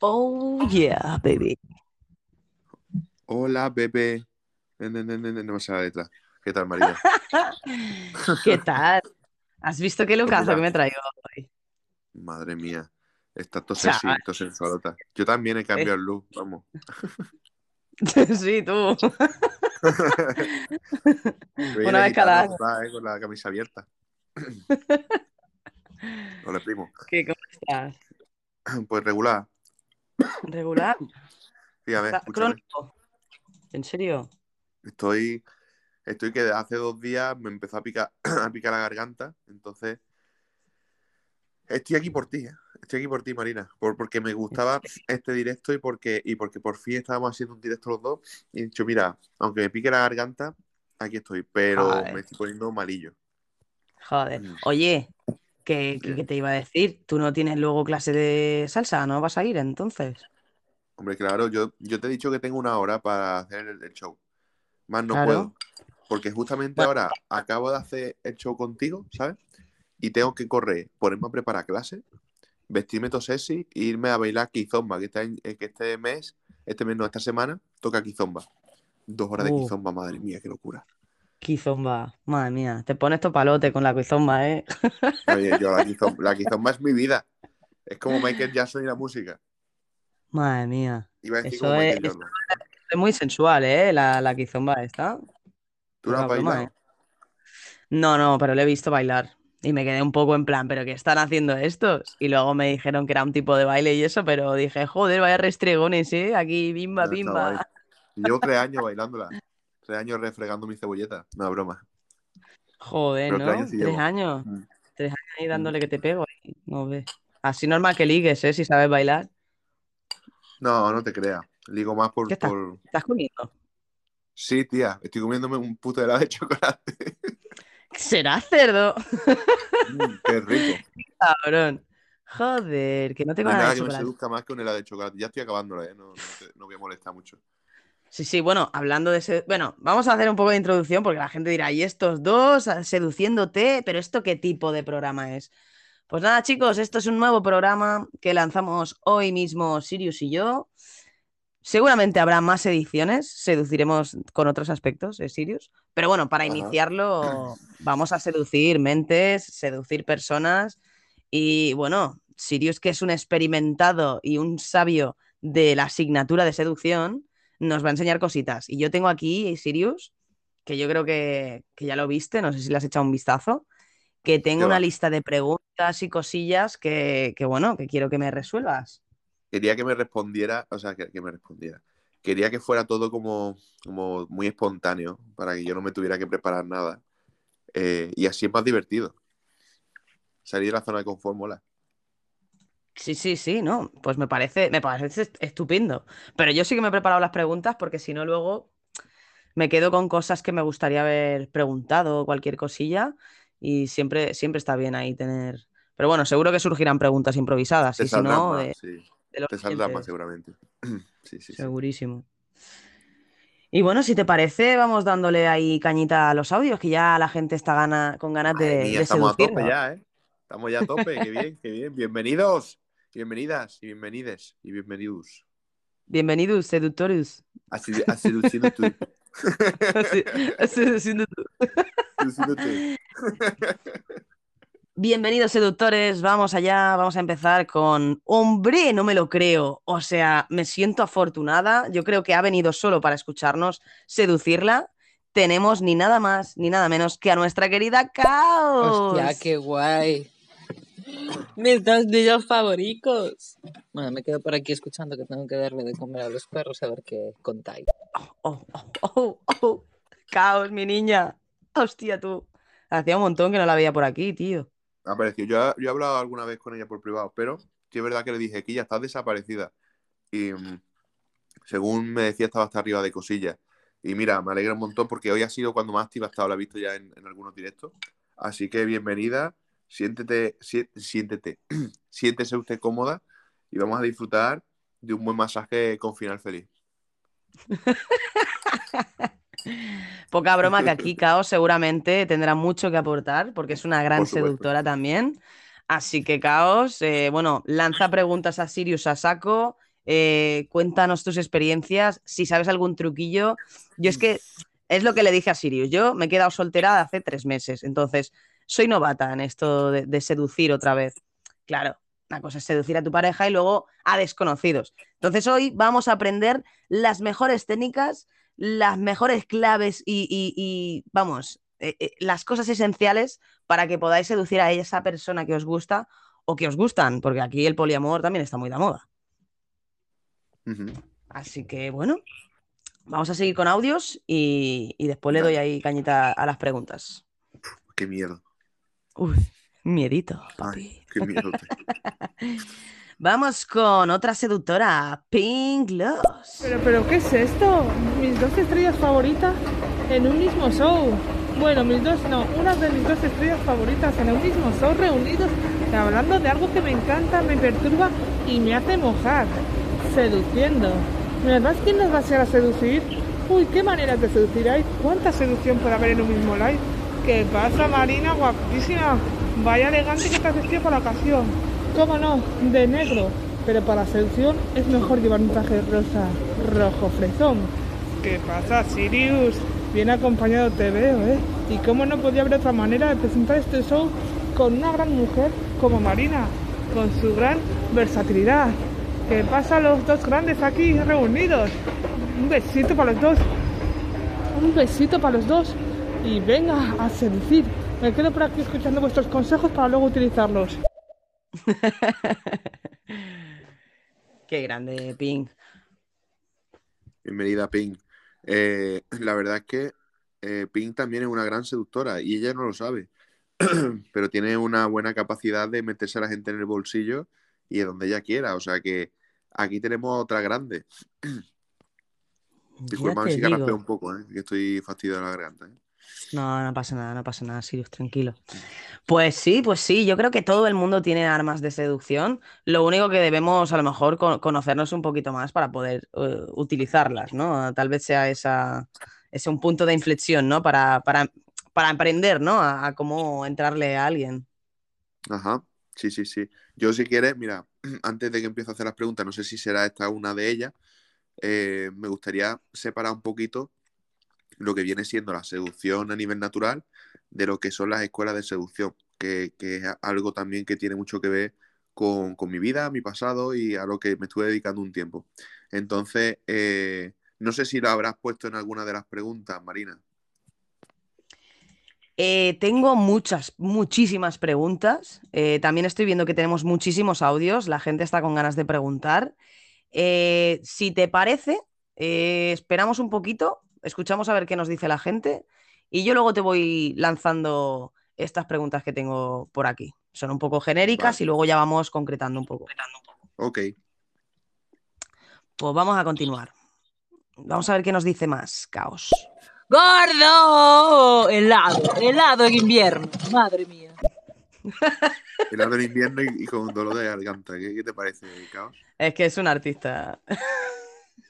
Oh, yeah, baby. Hola, bebé. No, no, no, no, me sale la letra. ¿Qué tal, María? ¿Qué tal? ¿Has visto qué locazo que me traigo hoy? Madre mía. Está todo sexy, todo sensualota. Yo también he cambiado el look, vamos. Sí, tú. Una vez cada va, eh, con la camisa abierta. Hola, primo. ¿Qué, ¿Cómo estás? Pues regular. ¿Regular? Fíjame, ¿Está crónico? ¿En serio? Estoy, estoy que hace dos días me empezó a picar, a picar la garganta. Entonces, estoy aquí por ti, ¿eh? Estoy aquí por ti, Marina. Por, porque me gustaba este directo y porque, y porque por fin estábamos haciendo un directo los dos. Y he dicho, mira, aunque me pique la garganta, aquí estoy. Pero Joder. me estoy poniendo malillo. Joder. Mm. Oye, ¿qué, qué- qué te iba a decir? ¿Tú no tienes luego clase de salsa? ¿No vas a ir entonces? Hombre, claro, yo, yo te he dicho que tengo una hora para hacer el, el show. Más no Claro. puedo. Porque justamente Bueno. ahora acabo de hacer el show contigo, ¿sabes? Y tengo que correr, ponerme a preparar clase, vestirme todo sexy e irme a bailar kizomba, que, está en- eh, que este mes, este mes no, esta semana, toca kizomba. Dos horas de Uh. kizomba, madre mía, qué locura. Kizomba, madre mía, te pones topalote con la kizomba, ¿eh? Oye, yo la kizomba, la kizomba es mi vida. Es como Michael Jackson y la música. Madre mía. Iba a decir Eso como es- Michael Jordan. Es muy sensual, ¿eh? La, la kizomba esta. ¿Tú no has broma, bailado? ¿eh? No, no, pero le he visto bailar. Y me quedé un poco en plan, ¿pero qué están haciendo estos? Y luego me dijeron que era un tipo de baile y eso, pero dije, joder, vaya restregones, ¿eh? Aquí, bimba, No, bimba. Llevo tres años bailándola. Tres años refregando mi cebolleta. No, broma. Joder, Pero ¿no? tres años sí Tres años. Mm. Tres años ahí dándole que te pego. y No ves. Así normal que ligues, ¿eh? Si sabes bailar. No, no te creas. Ligo más por, ¿Qué estás? por... ¿Estás comiendo? Sí, tía. Estoy comiéndome un puto helado de chocolate. ¿Será cerdo? Mm, Qué rico. Cabrón. Joder, que no tengo nada nada de que me chocolate. seduzca más que un helado de chocolate. Ya estoy acabándola, ¿eh? No, no, te- no voy a molestar mucho. Sí, sí, bueno, hablando de... sed- Bueno, vamos a hacer un poco de introducción porque la gente dirá, ¿y estos dos ah, seduciéndote? ¿Pero esto qué tipo de programa es? Pues nada, chicos, esto es un nuevo programa que lanzamos hoy mismo Sirius y yo. Seguramente habrá más ediciones, seduciremos con otros aspectos, ¿eh, Sirius? Pero bueno, para Ajá. iniciarlo vamos a seducir mentes, seducir personas y bueno, Sirius, que es un experimentado y un sabio de la asignatura de seducción, nos va a enseñar cositas. Y yo tengo aquí, Sirius, que yo creo que, que ya lo viste, no sé si le has echado un vistazo, que tengo ¿Qué una va? lista de preguntas y cosillas que, que, bueno, que quiero que me resuelvas. Quería que me respondiera, o sea, que, que me respondiera. Quería que fuera todo como, como muy espontáneo, para que yo no me tuviera que preparar nada. Eh, y así es más divertido. Salir de la zona de confort mola. Sí, sí, sí, no, pues me parece, me parece est- estupendo. Pero yo sí que me he preparado las preguntas porque si no luego me quedo con cosas que me gustaría haber preguntado o cualquier cosilla y siempre, siempre está bien ahí tener... Pero bueno, seguro que surgirán preguntas improvisadas Te y si no, más, de, sí. de los Te saldrán más seguramente. Sí, sí, sí. segurísimo. Y bueno, si te parece, vamos dándole ahí cañita a los audios, que ya la gente está gana, con ganas de, mía, de estamos a tope ya, ¿eh? Estamos ya a tope, qué bien, qué bien. Bienvenidos, bienvenidas, y bienvenides, y bienvenidos. Bienvenidos, seductores. A, a seduciendo tú. Así siendo tú. Seduciendo tú. Bienvenidos seductores, vamos allá, vamos a empezar con Hombre, no me lo creo. O sea, me siento afortunada, yo creo que ha venido solo para escucharnos seducirla. Tenemos ni nada más ni nada menos que a nuestra querida Caos. Hostia, qué guay. Mis dos niños favoritos. Bueno, me quedo por aquí escuchando que tengo que darle de comer a los perros a ver qué contáis. Oh, oh, oh, oh. Caos, mi niña. Hostia, tú. Hacía un montón que no la veía por aquí, tío. Ha aparecido. Yo, yo he hablado alguna vez con ella por privado, pero sí es verdad que le dije que ya estás desaparecida. Y mm, según me decía, estaba hasta arriba de cosillas. Y mira, me alegra un montón porque hoy ha sido cuando más activa ha estado, la he visto ya en, en algunos directos. Así que bienvenida, siéntete, si- siéntete, siéntese usted cómoda y vamos a disfrutar de un buen masaje con final feliz. Poca broma que aquí Caos seguramente tendrá mucho que aportar porque es una gran seductora también. Así que Caos, eh, bueno, lanza preguntas a Sirius a saco eh, cuéntanos tus experiencias, si sabes algún truquillo. Yo es que es lo que le dije a Sirius, yo me he quedado soltera hace tres meses, entonces soy novata en esto de, de seducir otra vez. Claro, una cosa es seducir a tu pareja y luego a desconocidos. Entonces hoy vamos a aprender las mejores técnicas, las mejores claves y, y- y, vamos, eh, eh, las cosas esenciales para que podáis seducir a esa persona que os gusta o que os gustan, porque aquí el poliamor también está muy de moda. Así que bueno, vamos a seguir con audios y, y después le doy ahí cañita a las preguntas. Qué miedo. Uy, miedito, papi. Ay, qué miedo. Vamos con otra seductora, Pink Loss. Pero, pero, ¿qué es esto? Mis dos estrellas favoritas en un mismo show. Bueno, mis dos, no, una de mis dos estrellas favoritas en un mismo show reunidos y hablando de algo que me encanta, me perturba y me hace mojar. Seduciendo. ¿Verdad quién nos va a ser a seducir? Uy, qué maneras de seducir hay. ¿Cuánta seducción puede haber en un mismo live? ¿Qué pasa, Marina? Guapísima. Vaya elegante que has vestido para la ocasión. ¿Cómo no? De negro. Pero para la seducción es mejor llevar un traje rosa, rojo fresón. ¿Qué pasa, Sirius? Bien acompañado te veo, ¿eh? ¿Y cómo no podía haber otra manera de presentar este show con una gran mujer como Marina, con su gran versatilidad? ¿Qué pasa los dos grandes aquí reunidos? Un besito para los dos. Un besito para los dos. Y venga a seducir. Me quedo por aquí escuchando vuestros consejos para luego utilizarlos. Qué grande, Pink. Bienvenida, Pink. Eh, la verdad es que eh, Pink también es una gran seductora y ella no lo sabe, pero tiene una buena capacidad de meterse a la gente en el bolsillo y de donde ella quiera. O sea que aquí tenemos otra grande. Disculpame si carraspeo un poco, ¿eh? que estoy fastidiado de la garganta. No, no pasa nada, no pasa nada, Sirius, tranquilo. Pues sí, pues sí, yo creo que todo el mundo tiene armas de seducción. Lo único que debemos a lo mejor co- conocernos un poquito más para poder eh, utilizarlas, ¿no? Tal vez sea esa, ese un punto de inflexión, ¿no? Para, para, para aprender, ¿no? A, a cómo entrarle a alguien. Ajá, sí, sí, sí. Yo si quieres, mira, antes de que empiece a hacer las preguntas, no sé si será esta una de ellas, eh, me gustaría separar un poquito lo que viene siendo la seducción a nivel natural de lo que son las escuelas de seducción, que, que es algo también que tiene mucho que ver con, con mi vida, mi pasado y a lo que me estuve dedicando un tiempo. Entonces, eh, no sé si lo habrás puesto en alguna de las preguntas, Marina. Eh, tengo muchas, muchísimas preguntas. Eh, también estoy viendo que tenemos muchísimos audios. La gente está con ganas de preguntar. Si te parece, esperamos un poquito, escuchamos a ver qué nos dice la gente y yo luego te voy lanzando estas preguntas que tengo por aquí. Son un poco genéricas Vale. y luego ya vamos concretando un poco. Ok, Pues vamos a continuar. Vamos a ver qué nos dice más. Caos. ¡Gordo! Helado, helado en invierno. Madre mía. helado en invierno y, y con dolor de garganta. ¿Qué, qué te parece, Caos? Es que es un artista.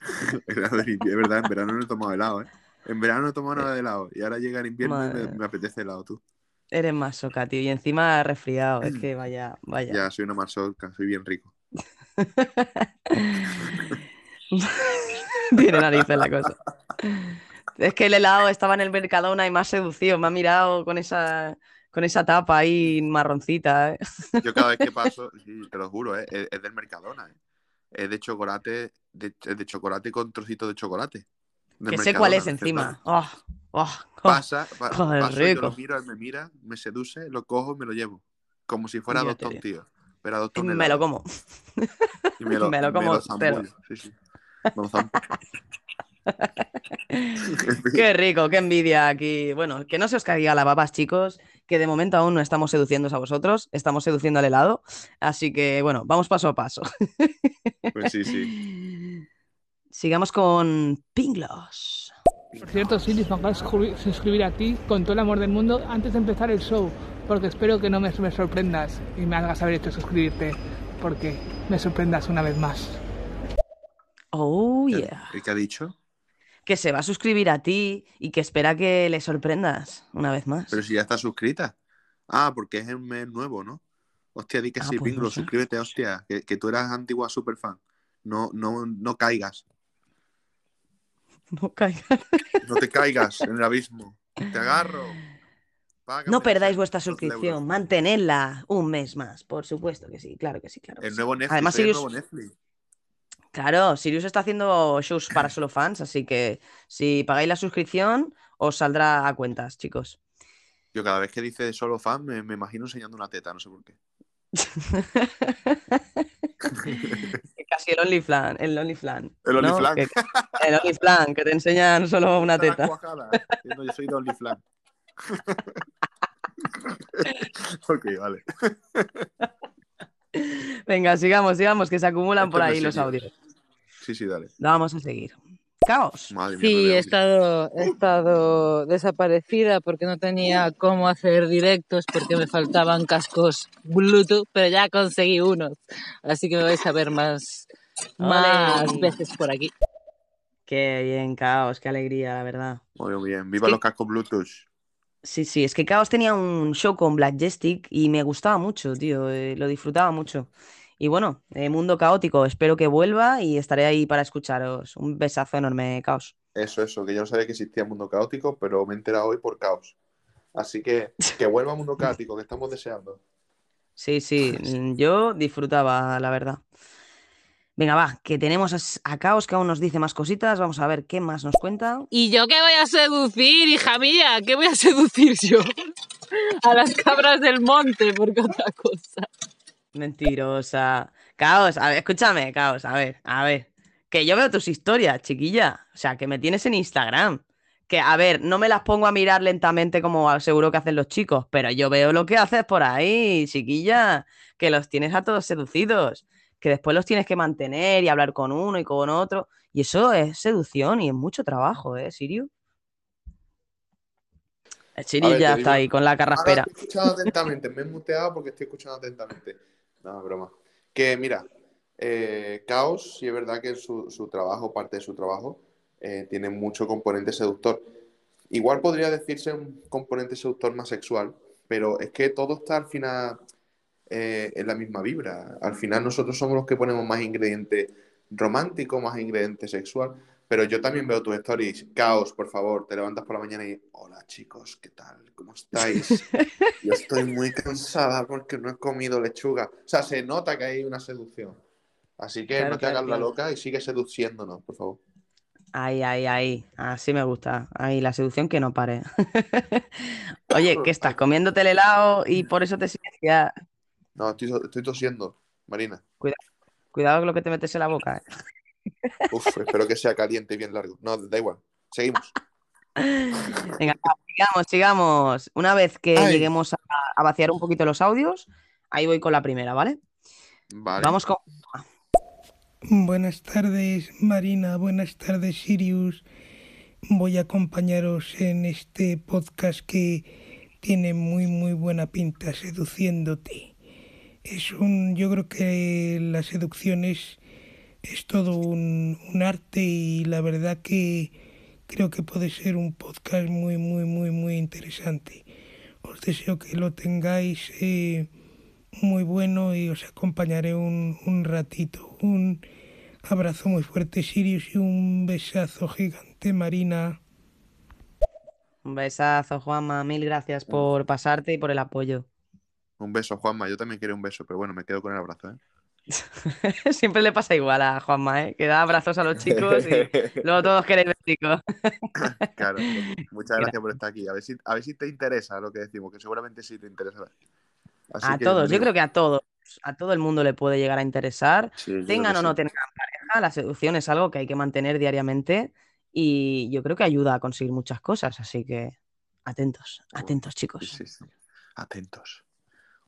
Helado en invierno, es verdad, en verano no he tomado helado, ¿eh? En verano no he tomado nada de helado y ahora llega el invierno y me, apetece helado, tú. Eres más soca, tío. Y encima resfriado. Es que vaya, vaya. Ya, soy una masoca, soy bien rico. Tiene narices la cosa. Es que el helado estaba en el Mercadona y me ha seducido. Me ha mirado con esa, con esa tapa ahí marroncita. ¿eh? Yo cada vez que paso, sí, te lo juro, ¿eh? es, es del Mercadona, ¿eh? Es de chocolate, de, es de chocolate con trocitos de chocolate. Que sé cuál es encima. Oh, oh, oh. Pasa, pa- Joder, paso, yo lo miro, él me mira, me seduce, lo cojo y me lo llevo. Como si fuera dos tontillos. Pero dos Y me lo como. Y me lo, me lo como lo. Qué rico, qué envidia aquí. Bueno, que no se os caiga la babas, chicos, que de momento aún no estamos seduciendo a vosotros, estamos seduciendo al helado. Así que, bueno, vamos paso a paso. Pues sí, sí. Sigamos con Pinglos. Por cierto, Sirius, me acabo de suscri- suscribir a ti con todo el amor del mundo antes de empezar el show, porque espero que no me, me sorprendas y me hagas haber hecho suscribirte, porque me sorprendas una vez más. Oh, yeah. ¿El que ha dicho? Que se va a suscribir a ti y que espera que le sorprendas una vez más. Pero si ya está suscrita. Ah, porque es un mes nuevo, ¿no? Hostia, di que Ah, sí, pues no sé. suscríbete, hostia. Que, que tú eras antigua superfan. no, no, no caigas. No caigas. No te caigas en el abismo. Te agarro. Págame No perdáis vuestra 12 suscripción, mantenedla un mes más, por supuesto que sí, claro que sí, claro. que El nuevo Netflix. Además, el Sirius, nuevo Netflix. Claro, Sirius está haciendo shows para solo fans, así que si pagáis la suscripción, os saldrá a cuentas, chicos. Yo cada vez que dice solo fan me, me imagino enseñando una teta, no sé por qué. Casi el OnlyFlan, el OnlyFlan. El ¿no? OnlyFlan. Que- el OnlyFlan, que te enseñan solo una teta. cuajada, diciendo, yo soy de OnlyFlan. ok, vale. Venga, sigamos, sigamos, que se acumulan por no ahí los audios. Sí, sí, dale. Lo vamos a seguir. Caos. Madre mía, Sí, he estado, he estado desaparecida porque no tenía cómo hacer directos porque me faltaban cascos Bluetooth, pero ya conseguí unos. Así que me vais a ver más, más veces por aquí. Qué bien, Caos, qué alegría, la verdad. Muy bien. Viva que- los cascos Bluetooth. Sí, sí, es que Caos tenía un show con Black Jestik y me gustaba mucho, tío, eh, lo disfrutaba mucho. Y bueno, eh, Mundo Caótico, espero que vuelva y estaré ahí para escucharos. Un besazo enorme, Caos. Eso, eso, que yo no sabía que existía Mundo Caótico, pero me he enterado hoy por caos. Así que que vuelva Mundo Caótico, que estamos deseando. Sí, sí, mm, yo disfrutaba, la verdad. Venga, va, que tenemos a, Caos que aún nos dice más cositas. Vamos a ver qué más nos cuenta. ¿Y yo qué voy a seducir, hija mía? ¿Qué voy a seducir yo? A las cabras del monte, porque otra cosa. Mentirosa. Caos, a ver, escúchame, Caos, a ver, a ver. Que yo veo tus historias, chiquilla. O sea, que me tienes en Instagram. Que, a ver, no me las pongo a mirar lentamente como seguro que hacen los chicos, pero yo veo lo que haces por ahí, chiquilla. Que los tienes a todos seducidos. Que después los tienes que mantener y hablar con uno y con otro. Y eso es seducción y es mucho trabajo, ¿eh, Sirio? El Sirio A ver, ya está digo- ahí con la Ahora carraspera. estoy escuchando atentamente. Me he muteado porque estoy escuchando atentamente. No, broma. Que mira, eh, Caos, sí es verdad que su, su trabajo, parte de su trabajo, eh, tiene mucho componente seductor. Igual podría decirse un componente seductor más sexual, pero es que todo está al final eh, en la misma vibra. Al final nosotros somos los que ponemos más ingrediente romántico, más ingrediente sexual. Pero yo también veo tus stories. Caos, por favor, te levantas por la mañana y hola chicos, ¿qué tal? ¿Cómo estáis? Yo estoy muy cansada porque no he comido lechuga. O sea, se nota que hay una seducción. Así que Claro, no te claro, hagas la loca y sigue seduciéndonos, por favor. Ahí, ahí, ahí. Así me gusta. Ahí, la seducción que no pare. Oye, ¿qué estás? ¿Comiéndote el helado y por eso te silencias? No, estoy, estoy tosiendo, Marina. Cuidado con lo que te metes en la boca. ¿eh? Uf, espero que sea caliente y bien largo. No, da igual. Seguimos. Venga, sigamos, sigamos. Una vez que Ay. lleguemos a, a vaciar un poquito los audios, ahí voy con la primera, ¿vale? Vale. Vamos con... Buenas tardes, Marina. Buenas tardes, Sirius. Voy a acompañaros en este podcast que tiene muy, muy buena pinta, seduciéndote. Es un, yo creo que la seducción es, es todo un, un arte y la verdad que creo que puede ser un podcast muy, muy, muy, muy interesante. Os deseo que lo tengáis eh, muy bueno y os acompañaré un, un ratito. Un abrazo muy fuerte, Sirius, y un besazo gigante, Marina. Un besazo, Juanma. Mil gracias por pasarte y por el apoyo. Un beso, Juanma. Yo también quiero un beso, pero bueno, me quedo con el abrazo, ¿eh? Siempre le pasa igual a Juanma, ¿eh? Que da abrazos a los chicos y luego todos queréis besicos. Claro. Muchas gracias por estar aquí. A ver si, a ver si te interesa lo que decimos, que seguramente sí te interesa. Así A que, todos, yo creo que a todos. A todo el mundo le puede llegar a interesar. Sí, Tengan o no sí. tengan pareja, la seducción es algo que hay que mantener diariamente y yo creo que ayuda a conseguir muchas cosas, así que atentos, atentos chicos. sí, sí. Atentos.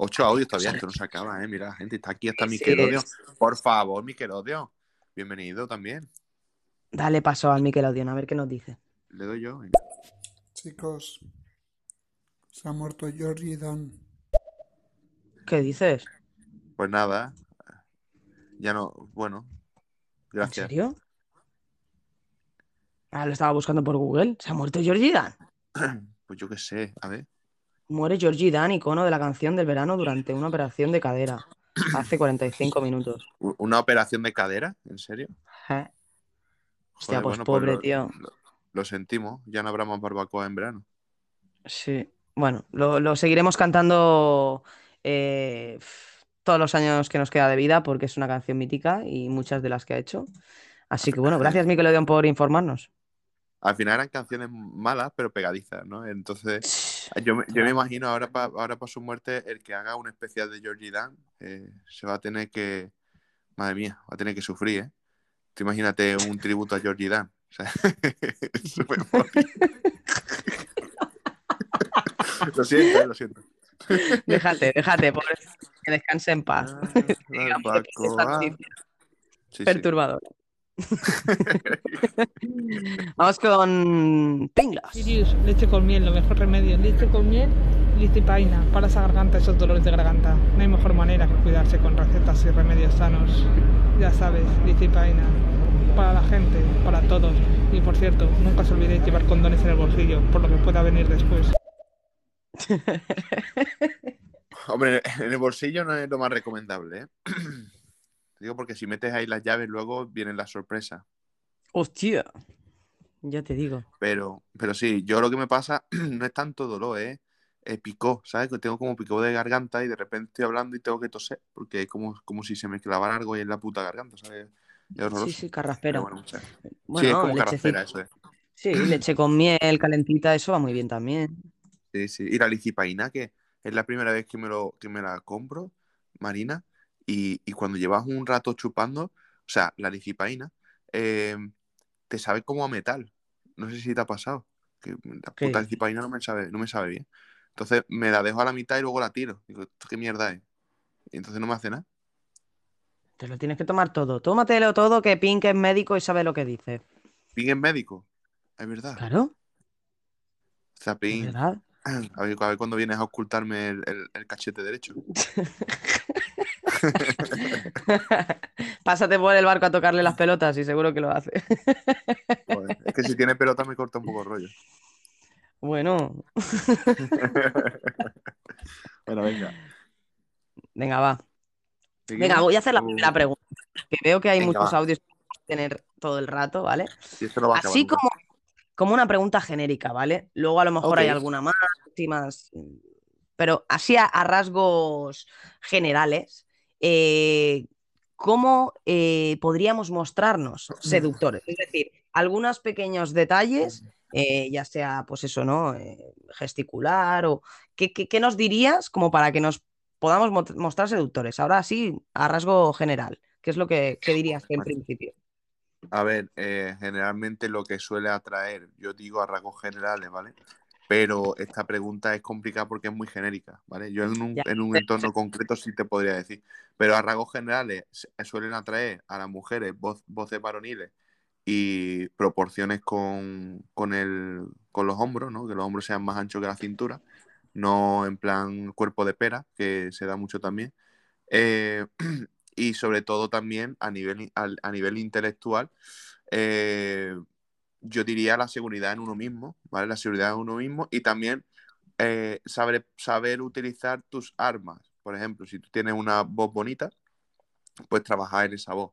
Ocho audios todavía, esto no se acaba, ¿eh? Mira, gente, está aquí hasta Sí, Miquelodio. Por favor, Miquelodio. Bienvenido también. Dale paso al Nickelodeon, a ver qué nos dice. Le doy yo. venga. Chicos, se ha muerto Georgie Dan. ¿Qué dices? Pues nada. Ya no, bueno. ¿En Gracias. serio? Ah, lo estaba buscando por Google. ¿Se ha muerto Georgie Dan? Pues yo qué sé, a ver. Muere Georgie Dan, icono de la canción del verano durante una operación de cadera. hace 45 minutos. ¿Una operación de cadera? ¿En serio? ¿Eh? Hostia, Joder, pues bueno, pobre, lo, tío. Lo, lo sentimos, ya no habrá más barbacoa en verano. Sí. Bueno, lo, lo seguiremos cantando eh, todos los años que nos queda de vida porque es una canción mítica y muchas de las que ha hecho. Así que bueno, gracias Nickelodeon por informarnos. Al final eran canciones malas, pero pegadizas, ¿no? Entonces, yo, me- yo me imagino ahora para ahora pa su muerte, el que haga un especial de Georgie Dan eh, se va a tener que. Madre mía, va a tener que sufrir, ¿eh? Tú imagínate un tributo a Georgie Dan. O sea, lo siento, eh, lo siento. Déjate, déjate, pobre, que descanse en paz. Digamos Sí, sí. perturbadora. Vamos con Pringlos. Sirius, leche con miel, lo mejor remedio. Leche con miel y litipaina para esa garganta, esos dolores de garganta. No hay mejor manera que cuidarse con recetas y remedios sanos. Ya sabes, litipaina. Para la gente, para todos. Y por cierto, nunca os olvidéis llevar condones en el bolsillo, por lo que pueda venir después. Hombre, en el bolsillo no es lo más recomendable, ¿eh? Te Digo porque si metes ahí las llaves, luego vienen las sorpresas. Hostia, ya te digo. Pero, pero sí, yo lo que me pasa no es tanto dolor, ¿eh? Es picó, ¿sabes? Que tengo como picó de garganta y de repente estoy hablando y tengo que toser, porque es como, como si se me clavara algo ahí en la puta garganta, ¿sabes? Sí, sí, Pero carraspero. bueno, muchas- sí, es Bueno, como carraspera, eso es. Sí, leche con miel, calentita, eso va muy bien también. Sí, sí. Y la licipaína, que es la primera vez que me, lo, que me la compro, Marina, y, y cuando llevas un rato chupando, o sea, la licipaína, eh, te sabe como a metal. No sé si te ha pasado. Que la ¿Qué puta dices? licipaína no me sabe, no me sabe bien. Entonces me la dejo a la mitad y luego la tiro. Digo, ¿esto qué mierda es? Y entonces no me hace nada. Te lo tienes que tomar todo. Tómatelo todo, que Pink es médico y sabe lo que dice. Ping es médico. Es verdad. Claro, O sea, es verdad. a ver, a ver cuándo vienes a ocultarme el, el- el cachete derecho. Pásate por el barco a tocarle las pelotas y seguro que lo hace. Joder, es que si tiene pelota me corta un poco el rollo. Bueno, Bueno, venga. venga, va. Venga, voy a hacer la Uh, primera pregunta. Que veo que hay Venga, muchos va. audios que tener todo el rato, ¿vale? Y esto no va Así como, como una pregunta genérica, ¿vale? Luego a lo mejor hay alguna más más. Pero así a, a rasgos generales, eh, ¿cómo eh, podríamos mostrarnos seductores? Es decir, algunos pequeños detalles, eh, ya sea, pues eso, ¿no? Gesticular o. ¿qué, qué, qué nos dirías como para que nos podamos mo- mostrar seductores? Ahora sí, a rasgo general. ¿Qué es lo que, que dirías en Vale. principio? A ver, eh, generalmente lo que suele atraer, yo digo a rasgos generales, ¿vale? Pero esta pregunta es complicada porque es muy genérica, ¿vale? Yo en un, Ya. en un entorno concreto sí te podría decir, pero a rasgos generales se- suelen atraer a las mujeres voz- voces varoniles y proporciones con, con, el, con los hombros, ¿no? Que los hombros sean más anchos que la cintura, no en plan cuerpo de pera, que se da mucho también. Eh, y sobre todo también a nivel, a, a nivel intelectual, eh, yo diría la seguridad en uno mismo, ¿vale? La seguridad en uno mismo y también eh, saber, saber utilizar tus armas. Por ejemplo, si tú tienes una voz bonita, pues trabajar en esa voz.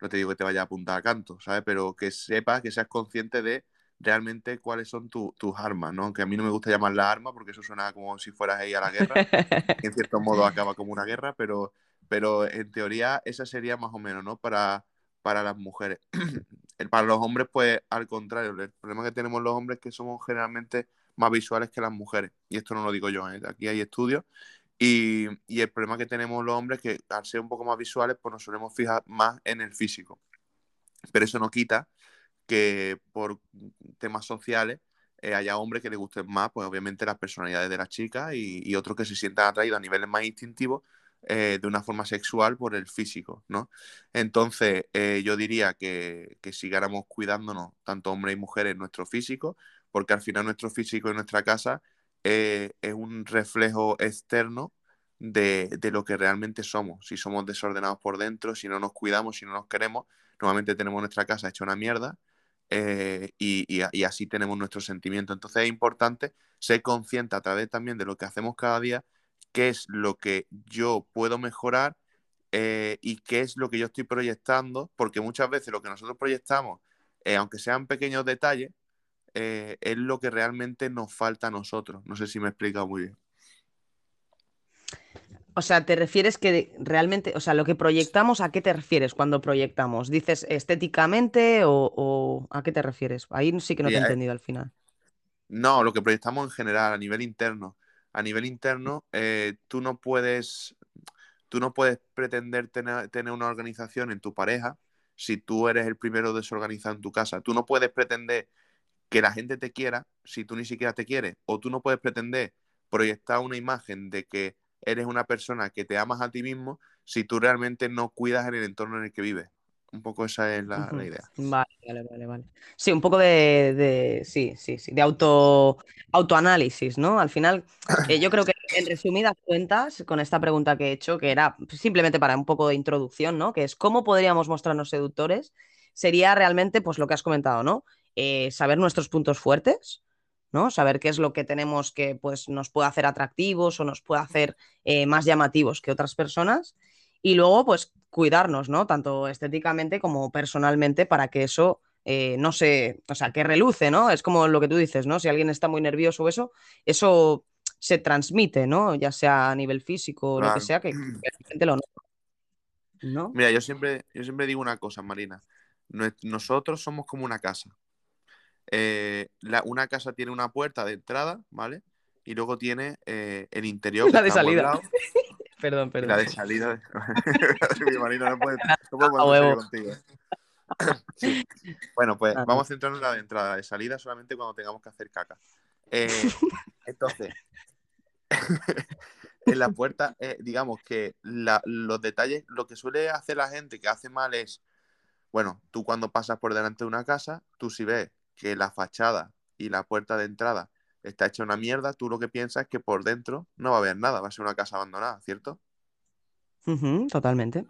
No te digo que te vaya a apuntar a canto, ¿sabes? Pero que sepas, que seas consciente de realmente cuáles son tu- tus armas, ¿no? Que a mí no me gusta llamarla arma porque eso suena como si fueras ahí a la guerra que en cierto modo acaba como una guerra, pero, pero en teoría esa sería más o menos, ¿no? Para, para las mujeres. Para los hombres, pues al contrario, el problema que tenemos los hombres es que somos generalmente más visuales que las mujeres. Y esto no lo digo yo, ¿eh? aquí hay estudios. Y, y el problema que tenemos los hombres es que al ser un poco más visuales, pues nos solemos fijar más en el físico. Pero eso no quita que por temas sociales eh, haya hombres que les gusten más, pues obviamente las personalidades de las chicas y, y otros que se sientan atraídos a niveles más instintivos eh, de una forma sexual por el físico, ¿no? Entonces, eh, yo diría que, que sigáramos cuidándonos, tanto hombres y mujeres, nuestro físico, porque al final nuestro físico en nuestra casa eh, es un reflejo externo de, de lo que realmente somos. Si somos desordenados por dentro, si no nos cuidamos, si no nos queremos, normalmente tenemos nuestra casa hecha una mierda y, y, y, así tenemos nuestros sentimientos. Entonces es importante ser consciente a través también de lo que hacemos cada día, qué es lo que yo puedo mejorar eh, y qué es lo que yo estoy proyectando, porque muchas veces lo que nosotros proyectamos, eh, aunque sean pequeños detalles, eh, es lo que realmente nos falta a nosotros. No sé si me he explicado muy bien. O sea, ¿te refieres que realmente, o sea, lo que proyectamos, ¿a qué te refieres cuando proyectamos? ¿Dices estéticamente o, o a qué te refieres? Ahí sí que no te he entendido al final. No, lo que proyectamos en general, a nivel interno. A nivel interno, eh, tú no puedes, tú no puedes pretender tener, tener una organización en tu pareja si tú eres el primero desorganizado en tu casa. Tú no puedes pretender que la gente te quiera si tú ni siquiera te quieres. O tú no puedes pretender proyectar una imagen de que eres una persona que te amas a ti mismo si tú realmente no cuidas en el entorno en el que vives. Un poco esa es la, idea. Vale, vale, vale, vale. Sí, un poco de, de- sí, sí, sí, de auto, autoanálisis, ¿no? Al final, eh, yo creo que en resumidas cuentas, con esta pregunta que he hecho, que era simplemente para un poco de introducción, ¿no? Que es cómo podríamos mostrarnos seductores, sería realmente, pues lo que has comentado, ¿no? Eh, saber nuestros puntos fuertes, ¿no? Saber qué es lo que tenemos que, pues, nos puede hacer atractivos o nos puede hacer eh, más llamativos que otras personas. Y luego, pues, cuidarnos, ¿no? Tanto estéticamente como personalmente para que eso eh, no se, o sea, que reluce, ¿no? Es como lo que tú dices, ¿no? Si alguien está muy nervioso o eso, eso se transmite, ¿no? Ya sea a nivel físico o lo que sea, que, que la gente lo nota, ¿no? Mira, yo siempre, yo siempre digo una cosa, Marina. Nosotros somos como una casa. Eh, la- una casa tiene una puerta de entrada, ¿vale? Y luego tiene eh, el interior que La de está salida. Perdón, perdón. la de salida. Mi Marina, no puedes, no puedo contigo. Sí. Bueno, pues Ah. vamos a centrarnos en la de entrada, la de salida solamente cuando tengamos que hacer caca. Eh, entonces, en la puerta, eh, digamos que la- los detalles, lo que suele hacer la gente que hace mal es, bueno, tú cuando pasas por delante de una casa, tú si ves que la fachada y la puerta de entrada está hecha una mierda, tú lo que piensas es que por dentro no va a haber nada, va a ser una casa abandonada, ¿cierto? Totalmente.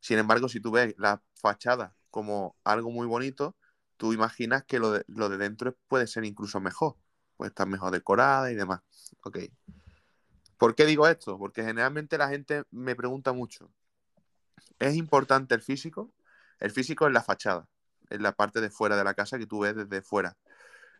Sin embargo, si tú ves la fachada como algo muy bonito, tú imaginas que lo de, lo de dentro puede ser incluso mejor, puede estar mejor decorada y demás. Ok. ¿Por qué digo esto? Porque generalmente la gente me pregunta mucho, ¿es importante el físico? El físico es la fachada, es la parte de fuera de la casa que tú ves desde fuera.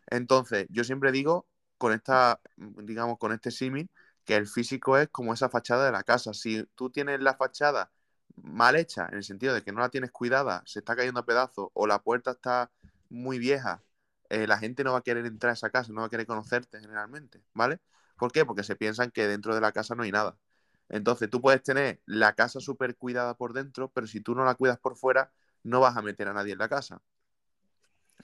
Entonces, yo siempre digo con esta, digamos, con este símil, que el físico es como esa fachada de la casa. Si tú tienes la fachada mal hecha, en el sentido de que no la tienes cuidada, se está cayendo a pedazos, o la puerta está muy vieja, eh, la gente no va a querer entrar a esa casa, no va a querer conocerte generalmente, ¿vale? ¿Por qué? Porque se piensan que dentro de la casa no hay nada. Entonces, tú puedes tener la casa súper cuidada por dentro, pero si tú no la cuidas por fuera, no vas a meter a nadie en la casa.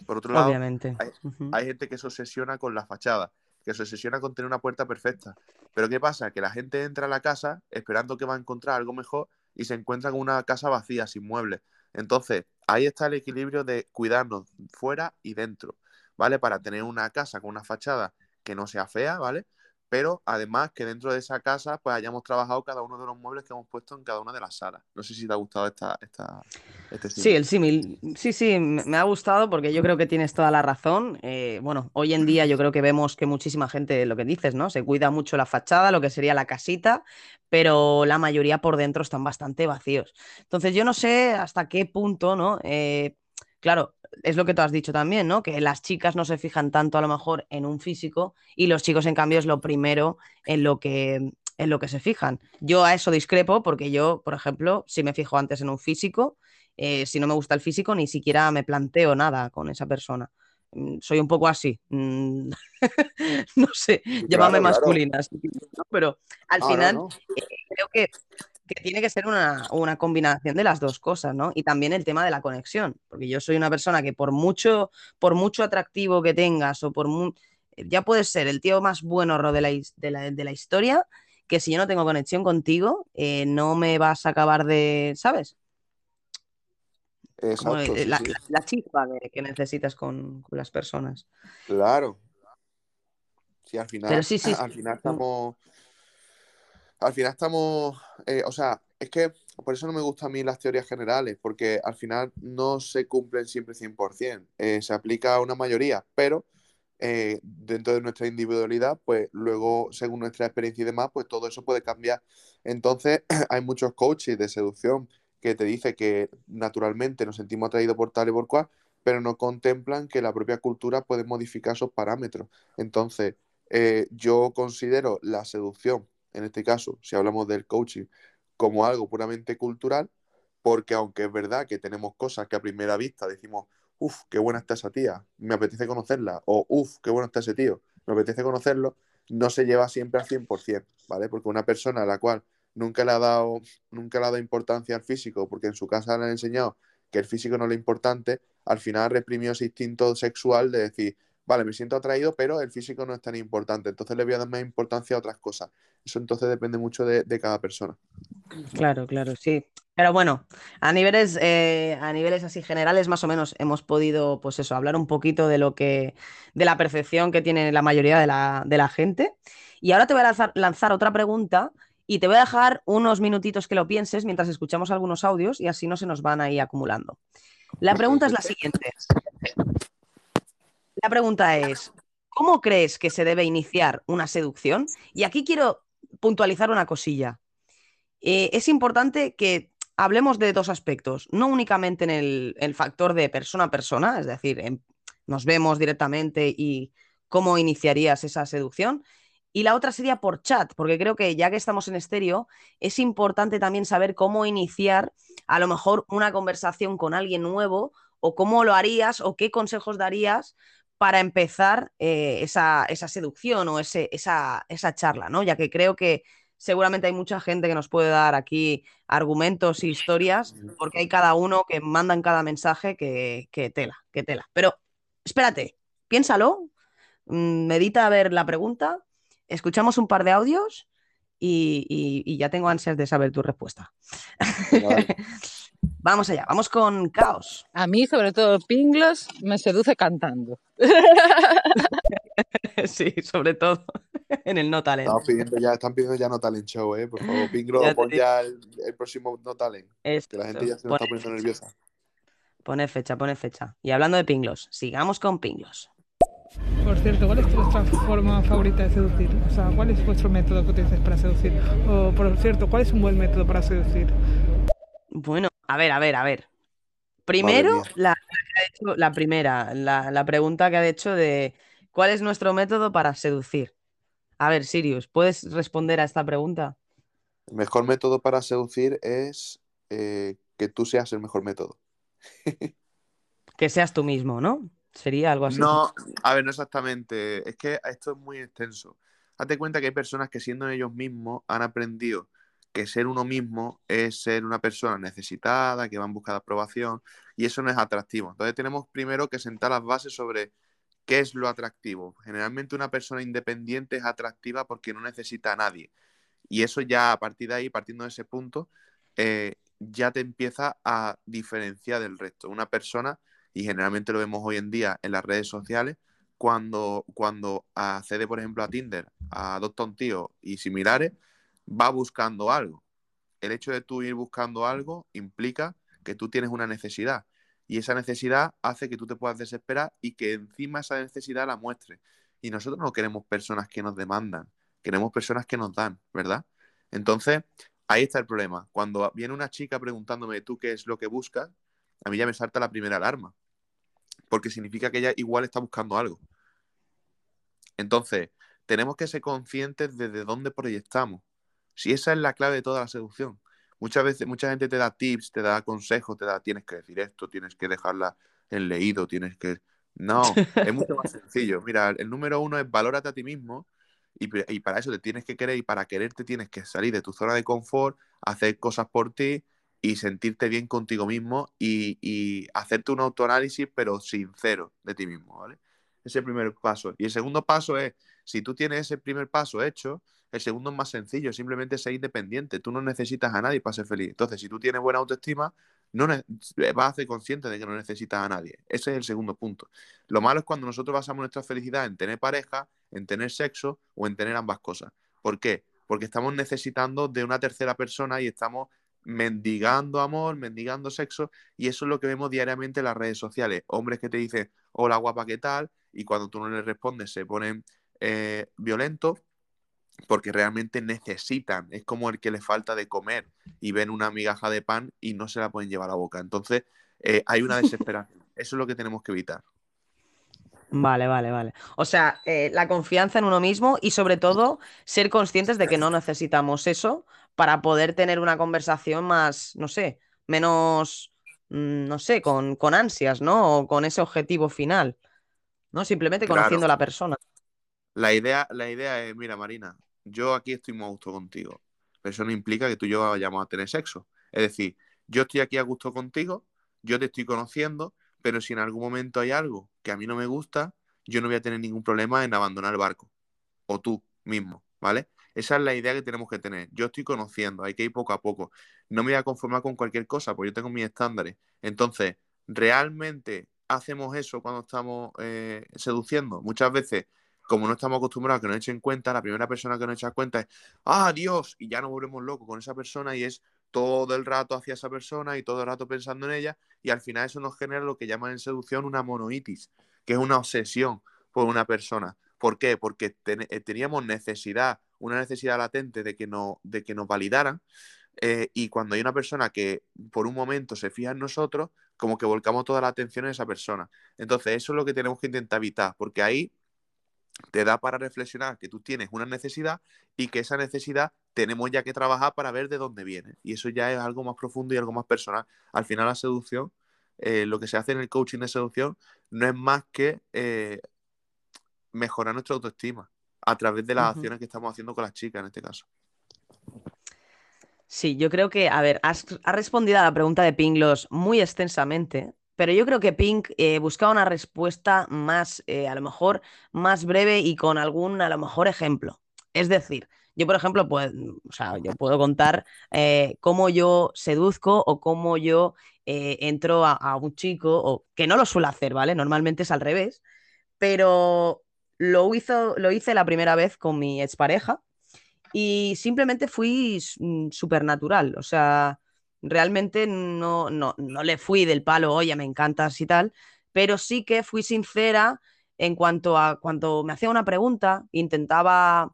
Por otro lado, Obviamente. hay- hay gente que se obsesiona con la fachada, que se obsesiona con tener una puerta perfecta. Pero ¿qué pasa? Que la gente entra a la casa esperando que va a encontrar algo mejor y se encuentra con una casa vacía, sin muebles. Entonces, ahí está el equilibrio de cuidarnos fuera y dentro, ¿vale? Para tener una casa con una fachada que no sea fea, ¿vale? Pero además que dentro de esa casa pues hayamos trabajado cada uno de los muebles que hemos puesto en cada una de las salas. No sé si te ha gustado esta, esta, este Sí, símil. el símil. Sí, sí, me me ha gustado porque yo creo que tienes toda la razón. Eh, bueno, hoy en día yo creo que vemos que muchísima gente, lo que dices, ¿no? Se cuida mucho la fachada, lo que sería la casita, pero la mayoría por dentro están bastante vacíos. Entonces yo no sé hasta qué punto, ¿no? Eh, claro, es lo que tú has dicho también, ¿no? Que las chicas no se fijan tanto a lo mejor en un físico y los chicos en cambio es lo primero en lo que, en lo que se fijan. Yo a eso discrepo porque yo, por ejemplo, si me fijo antes en un físico eh, si no me gusta el físico, ni siquiera me planteo nada con esa persona. Mm, Soy un poco así. Mm, no sé, llámame Claro, masculina, pero al no, final no. eh, creo que, que tiene que ser una, una combinación de las dos cosas, ¿no? Y también el tema de la conexión, porque yo soy una persona que por mucho, por mucho atractivo que tengas o por mu- ya puedes ser el tío más buenorro de la, de la, de la historia, que si yo no tengo conexión contigo, eh, no me vas a acabar de, ¿sabes? como Exacto, eh, sí, la, sí. la- la chispa que, que necesitas con, con las personas. Claro. Sí, al Pero final, sí, sí, al final estamos. Al final estamos. eh, o sea, es que por eso no me gustan a mí las teorías generales, porque al final no se cumplen siempre 100%. Eh, se aplica a una mayoría, pero eh, dentro de nuestra individualidad, pues luego, según nuestra experiencia y demás, pues todo eso puede cambiar. Entonces, hay muchos coaches de seducción que te dice que naturalmente nos sentimos atraídos por tal y por cual, pero no contemplan que la propia cultura puede modificar esos parámetros. Entonces, eh, yo considero la seducción, en este caso, si hablamos del coaching, como algo puramente cultural, porque aunque es verdad que tenemos cosas que a primera vista decimos, uff, qué buena está esa tía, me apetece conocerla, o uff, qué bueno está ese tío, me apetece conocerlo, no se lleva siempre al 100%, ¿vale? Porque una persona a la cual nunca le ha dado, nunca le ha dado importancia al físico, porque en su casa le han enseñado que el físico no es lo importante, al final reprimió ese instinto sexual de decir, vale, me siento atraído, pero el físico no es tan importante, entonces le voy a dar más importancia a otras cosas. Eso entonces depende mucho de, cada persona. Claro, claro, sí. Pero bueno, a niveles, eh, a niveles así generales, más o menos, hemos podido, pues eso, hablar un poquito de lo que, de la percepción que tiene la mayoría de la, gente. Y ahora te voy a lanzar, otra pregunta y te voy a dejar unos minutitos que lo pienses mientras escuchamos algunos audios y así no se nos van ahí acumulando. La pregunta es la siguiente. La pregunta es, ¿cómo crees que se debe iniciar una seducción? Y aquí quiero puntualizar una cosilla. Eh, es importante que hablemos de dos aspectos, no únicamente en el, factor de persona a persona, es decir, nos vemos directamente y cómo iniciarías esa seducción. Y la otra sería por chat, porque creo que ya que estamos en estéreo, es importante también saber cómo iniciar a lo mejor una conversación con alguien nuevo o cómo lo harías o qué consejos darías para empezar eh, esa, seducción o ese, esa, esa, charla, ¿no? Ya que creo que seguramente hay mucha gente que nos puede dar aquí argumentos y historias, porque hay cada uno que manda en cada mensaje que, tela, que tela. Pero espérate, piénsalo, mm, medita a ver la pregunta, escuchamos un par de audios y, ya tengo ansias de saber tu respuesta. Vamos allá, vamos con Caos. A mí, sobre todo, Pinglos me seduce cantando. sí, sobre todo en el No Talent. Están pidiendo ya, están pidiendo ya No Talent Show, ¿eh? Por favor, Pinglos, pon ya el, próximo No Talent. que la gente ya se está poniendo nerviosa. Pone fecha, pone fecha. Y hablando de Pinglos, sigamos con Pinglos. Por cierto, ¿cuál es vuestra forma favorita de seducir? O sea, ¿cuál es vuestro método que utilizáis para seducir? O, por cierto, ¿cuál es un buen método para seducir? Bueno, a ver, a ver, a ver. Primero, la, primera, la, pregunta que ha hecho de ¿cuál es nuestro método para seducir? A ver, Sirius, ¿puedes responder a esta pregunta? El mejor método para seducir es eh, que tú seas el mejor método. que seas tú mismo, ¿no? Sería algo así. No, a ver, no exactamente. Es que esto es muy extenso. Hazte cuenta que hay personas que siendo ellos mismos han aprendido que ser uno mismo es ser una persona necesitada, que va en busca de aprobación, y eso no es atractivo. Entonces tenemos primero que sentar las bases sobre qué es lo atractivo. Generalmente una persona independiente es atractiva porque no necesita a nadie. Y eso ya a partir de ahí, partiendo de ese punto, eh, ya te empieza a diferenciar del resto. Una persona, y generalmente lo vemos hoy en día en las redes sociales, cuando, cuando accede, por ejemplo, a Tinder, a un tío y similares, va buscando algo. El hecho de tú ir buscando algo implica que tú tienes una necesidad y esa necesidad hace que tú te puedas desesperar y que encima esa necesidad la muestre. Y nosotros no queremos personas que nos demandan, queremos personas que nos dan, ¿verdad? Entonces, ahí está el problema. Cuando viene una chica preguntándome tú qué es lo que buscas, a mí ya me salta la primera alarma, porque significa que ella igual está buscando algo. Entonces, tenemos que ser conscientes de, de dónde proyectamos. Si esa es la clave de toda la seducción. Muchas veces, mucha gente te da tips, te da consejos, te da, tienes que decir esto, tienes que dejarla en leído, tienes que... No, es mucho más sencillo. Mira, el número uno es valórate a ti mismo y, y, para eso te tienes que querer y para quererte tienes que salir de tu zona de confort, hacer cosas por ti y sentirte bien contigo mismo y, hacerte un autoanálisis pero sincero de ti mismo, ¿vale? Ese primer paso. Y el segundo paso es, si tú tienes ese primer paso hecho, el segundo es más sencillo, simplemente ser independiente. Tú no necesitas a nadie para ser feliz. Entonces, si tú tienes buena autoestima, no vas a ser consciente de que no necesitas a nadie. Ese es el segundo punto. Lo malo es cuando nosotros basamos nuestra felicidad en tener pareja, en tener sexo o en tener ambas cosas. ¿Por qué? Porque estamos necesitando de una tercera persona y estamos mendigando amor, mendigando sexo, y eso es lo que vemos diariamente en las redes sociales. Hombres que te dicen, hola guapa, ¿qué tal? y cuando tú no le respondes se ponen eh, violentos porque realmente necesitan, es como el que le falta de comer y ven una migaja de pan y no se la pueden llevar a la boca. Entonces, eh, hay una desesperación. Eso es lo que tenemos que evitar. Vale, vale, vale. O sea, eh, la confianza en uno mismo y sobre todo ser conscientes de que no necesitamos eso para poder tener una conversación más, no sé, menos, mm, no sé, con, con ansias, ¿no? O con ese objetivo final, ¿no? Simplemente Claro. conociendo a la persona. La idea, la idea es, mira, Marina, yo aquí estoy muy a gusto contigo, pero eso no implica que tú y yo vayamos a tener sexo. Es decir, yo estoy aquí a gusto contigo, yo te estoy conociendo, pero si en algún momento hay algo que a mí no me gusta, yo no voy a tener ningún problema en abandonar el barco. O tú mismo, ¿vale? Esa es la idea que tenemos que tener. Yo estoy conociendo, hay que ir poco a poco. No me voy a conformar con cualquier cosa, porque yo tengo mis estándares. Entonces, ¿realmente hacemos eso cuando estamos eh, seduciendo? Muchas veces, como no estamos acostumbrados a que nos echen cuenta, la primera persona que nos echa cuenta es, ah, Dios, y ya nos volvemos locos con esa persona y es todo el rato hacia esa persona y todo el rato pensando en ella y al final eso nos genera lo que llaman en seducción una monoitis, que es una obsesión por una persona. ¿Por qué? Porque eh, teníamos necesidad, una necesidad latente de que, no, de que nos validaran eh, y cuando hay una persona que por un momento se fija en nosotros, como que volcamos toda la atención en esa persona. Entonces eso es lo que tenemos que intentar evitar, porque ahí te da para reflexionar que tú tienes una necesidad y que esa necesidad tenemos ya que trabajar para ver de dónde viene. Y eso ya es algo más profundo y algo más personal. Al final la seducción, eh, lo que se hace en el coaching de seducción, no es más que eh, mejorar nuestra autoestima a través de las acciones que estamos haciendo con las chicas en este caso. Sí, yo creo que, a ver, has, has respondido a la pregunta de Pinglos muy extensamente, pero yo creo que Pink eh, buscaba una respuesta más, eh, a lo mejor, más breve y con algún, a lo mejor, ejemplo. Es decir, yo, por ejemplo, pues, o sea, yo puedo contar eh, cómo yo seduzco o cómo yo entro a, a un chico, o que no lo suelo hacer, ¿vale? Normalmente es al revés, pero lo hizo, lo hice la primera vez con mi expareja y simplemente fui mm, súper natural. O sea, realmente no, no, no le fui del palo, oye, me encantas y tal, pero sí que fui sincera en cuanto a cuando me hacía una pregunta, intentaba,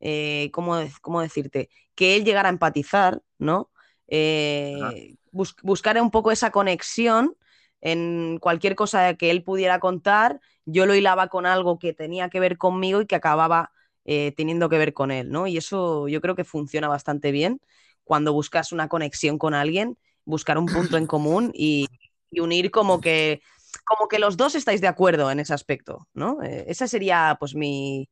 eh, ¿cómo, cómo decirte? Que él llegara a empatizar, ¿no? Eh, bus- buscar un poco esa conexión en cualquier cosa que él pudiera contar, yo lo hilaba con algo que tenía que ver conmigo y que acababa eh, teniendo que ver con él, ¿no? Y eso yo creo que funciona bastante bien cuando buscas una conexión con alguien, buscar un punto en común y, unir como que, como que los dos estáis de acuerdo en ese aspecto, ¿no? Eh, ese sería pues mi,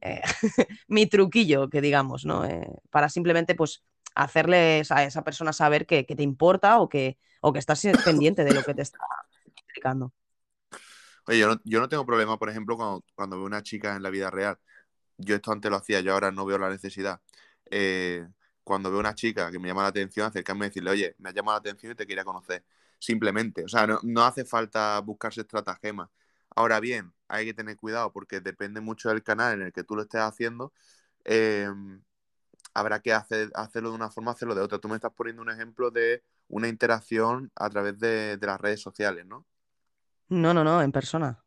eh, mi truquillo, que digamos, ¿no? Eh, para simplemente pues hacerles a esa persona saber que, te importa o que, o que estás pendiente de lo que te está explicando. Oye, yo no, yo no tengo problema, por ejemplo, cuando, cuando veo una chica en la vida real. Yo esto antes lo hacía, yo ahora no veo la necesidad. Eh, cuando veo una chica que me llama la atención, acercarme y decirle, oye, me ha llamado la atención y te quería conocer. Simplemente, o sea, no, hace falta buscarse estratagemas. Ahora bien, hay que tener cuidado porque depende mucho del canal en el que tú lo estés haciendo. eh, habrá que hacer, hacerlo de una forma, hacerlo de otra. Tú me estás poniendo un ejemplo de una interacción a través de, de las redes sociales, ¿no? No, no, no, en persona.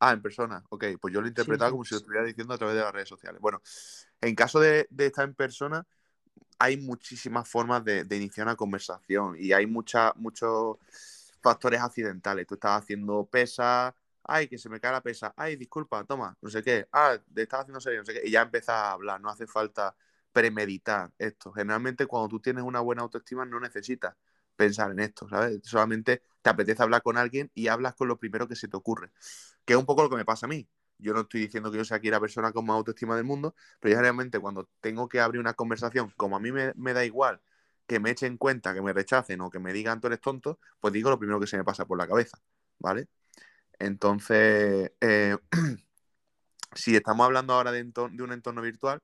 Ah, en persona. Ok, pues yo lo he interpretado sí. como si lo estuviera diciendo a través de las redes sociales. Bueno, en caso de, de estar en persona, hay muchísimas formas de, de iniciar una conversación y hay mucha, muchos factores accidentales. Tú estás haciendo pesa, ay, que se me cae la pesa, ay, disculpa, toma, no sé qué, ah, te estás haciendo serio, no sé qué, y ya empiezas a hablar, no hace falta premeditar esto. Generalmente cuando tú tienes una buena autoestima no necesitas pensar en esto, ¿sabes? Solamente te apetece hablar con alguien y hablas con lo primero que se te ocurre, que es un poco lo que me pasa a mí. Yo no estoy diciendo que yo sea aquí la persona con más autoestima del mundo, pero yo generalmente cuando tengo que abrir una conversación, como a mí me, da igual que me echen cuenta, que me rechacen o que me digan tú eres tonto, pues digo lo primero que se me pasa por la cabeza, ¿vale? Entonces, eh, si estamos hablando ahora de, de un entorno virtual,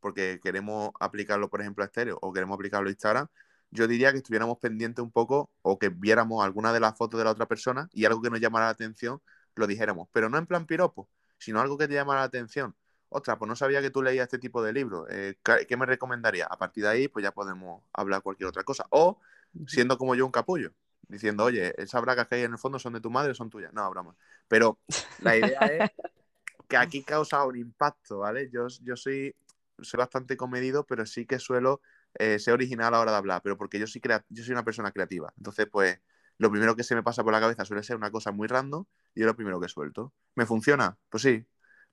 porque queremos aplicarlo, por ejemplo, a estéreo o queremos aplicarlo a Instagram, yo diría que estuviéramos pendientes un poco o que viéramos alguna de las fotos de la otra persona y algo que nos llamara la atención, lo dijéramos. Pero no en plan piropo, sino algo que te llamara la atención. Ostras, pues no sabía que tú leías este tipo de libros. Eh, ¿qué me recomendaría? A partir de ahí, pues ya podemos hablar cualquier otra cosa. O siendo como yo un capullo. diciendo, oye, esas bracas que hay en el fondo son de tu madre o son tuyas. No, broma. Pero la idea es que aquí causa un impacto, ¿vale? Yo, yo soy, soy bastante comedido, pero sí que suelo eh, ser original a la hora de hablar, pero porque yo soy, crea- yo soy una persona creativa. Entonces, pues, lo primero que se me pasa por la cabeza suele ser una cosa muy random y es lo primero que suelto. ¿Me funciona? Pues sí.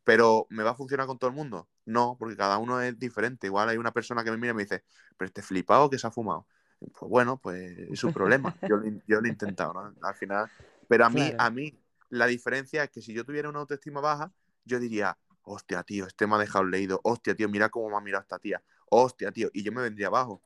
Pero ¿me va a funcionar con todo el mundo? No, porque cada uno es diferente. Igual hay una persona que me mira y me dice, pero este flipado que se ha fumado. Pues bueno, pues es su problema. Yo, lo in- yo lo he intentado, ¿no? Al final. Pero a mí, Claro. a mí, la diferencia es que si yo tuviera una autoestima baja, yo diría, hostia, tío, este me ha dejado leído. Hostia, tío, mira cómo me ha mirado esta tía. Hostia, tío. Y yo me vendría abajo.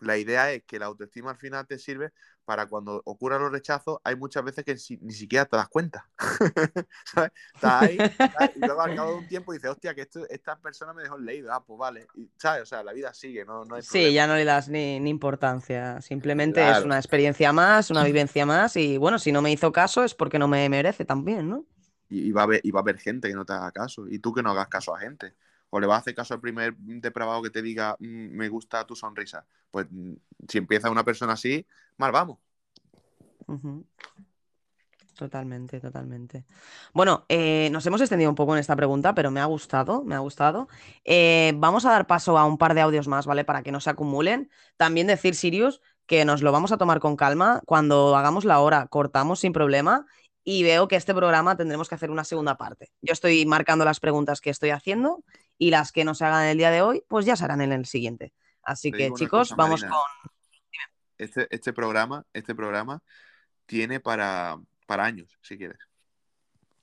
La idea es que la autoestima al final te sirve para cuando ocurran los rechazos, hay muchas veces que ni siquiera te das cuenta. ¿Sabes? Estás ahí, ¿sabes? y luego al cabo de un tiempo dices, hostia, que esto- esta persona me dejó leído. Ah, pues vale. Y, ¿Sabes? O sea, la vida sigue, no, no hay Sí, problema. ya no le das ni, ni importancia. Simplemente es Claro. una experiencia más, una vivencia más. Y bueno, si no me hizo caso es porque no me merece también, ¿no? Y, va a haber, y va a gente que no te haga caso. Y tú que no hagas caso a gente. O le vas a hacer caso al primer depravado que te diga, "Mm, me gusta tu sonrisa. Pues mm, si empieza una persona así, mal vamos. Totalmente, totalmente. Bueno, eh, nos hemos extendido un poco en esta pregunta, pero me ha gustado, me ha gustado. Eh, vamos a dar paso a un par de audios más, ¿vale? Para que no se acumulen. También decir, Sirius, que nos lo vamos a tomar con calma. Cuando hagamos la hora, cortamos sin problema. Y veo que este programa tendremos que hacer una segunda parte. Yo estoy marcando las preguntas que estoy haciendo y las que no se hagan el día de hoy, pues ya se harán en el siguiente. Así Te que, chicos, cosa, vamos Marina. con. Este, este programa, este programa tiene para, para años, si quieres.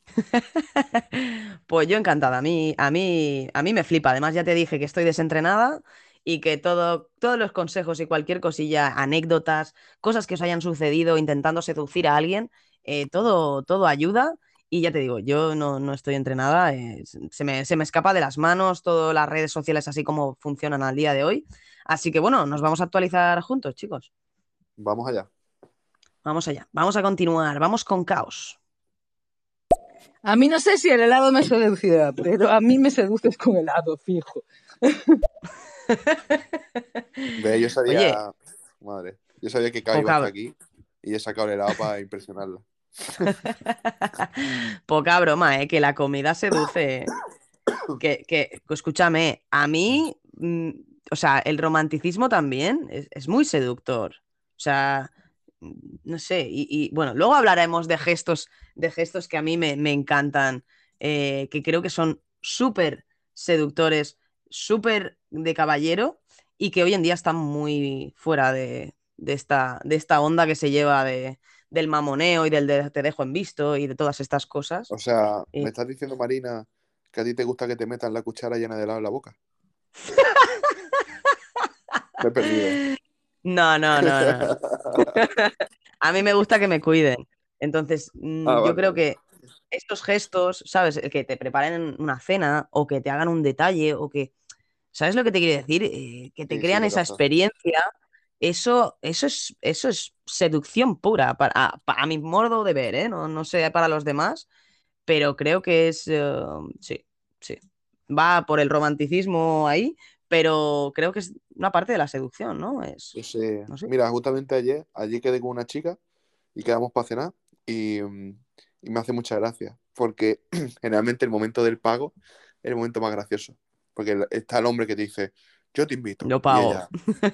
Pues yo encantada. A mí, a mí, a mí me flipa. Además, ya te dije que estoy desentrenada y que todo, todos los consejos y cualquier cosilla, anécdotas, cosas que os hayan sucedido intentando seducir a alguien, eh, todo, todo ayuda. Y ya te digo, yo no, no estoy entrenada, eh, se me, se me escapa de las manos todas las redes sociales así como funcionan al día de hoy. Así que bueno, nos vamos a actualizar juntos, chicos. Vamos allá. Vamos allá, vamos a continuar, vamos con caos. A mí no sé si el helado me seducirá, pero a mí me seduces con helado, fijo. Ve, yo sabía. Oye. Madre. Yo sabía que Kai iba aquí y he sacado el helado para impresionarla. Poca broma, ¿eh? Que la comida seduce. Que, que, escúchame, a mí, mm, o sea, el romanticismo también es, es muy seductor. O sea, mm, no sé, y, bueno, luego hablaremos de gestos, de gestos que a mí me, me encantan, eh, que creo que son súper seductores, súper de caballero y que hoy en día están muy fuera de, de esta, de esta onda que se lleva de, del mamoneo y del de te dejo en visto y de todas estas cosas. O sea, Eh. ¿me estás diciendo, Marina, que a ti te gusta que te metan la cuchara llena de helado en la boca? Me he perdido. No, no, no, no. A mí me gusta que me cuiden. Entonces, mm, Ah, yo vale, creo que estos gestos, ¿sabes? El Que te preparen una cena o que te hagan un detalle o que, ¿sabes lo que te quiero decir? Eh, que te Sí, crean esa experiencia. Eso, eso es, eso es seducción pura, para, a, a mi modo de ver, ¿eh? No, no sé para los demás, pero creo que es, eh, sí, sí. Va por el romanticismo ahí, pero creo que es una parte de la seducción, ¿no? Es, sé. No sé. Mira, justamente ayer, allí quedé con una chica y quedamos para cenar y, mm, y me hace mucha gracia porque generalmente el momento del pago es el momento más gracioso porque está el hombre que te dice, yo te invito. Yo Y pago. ella,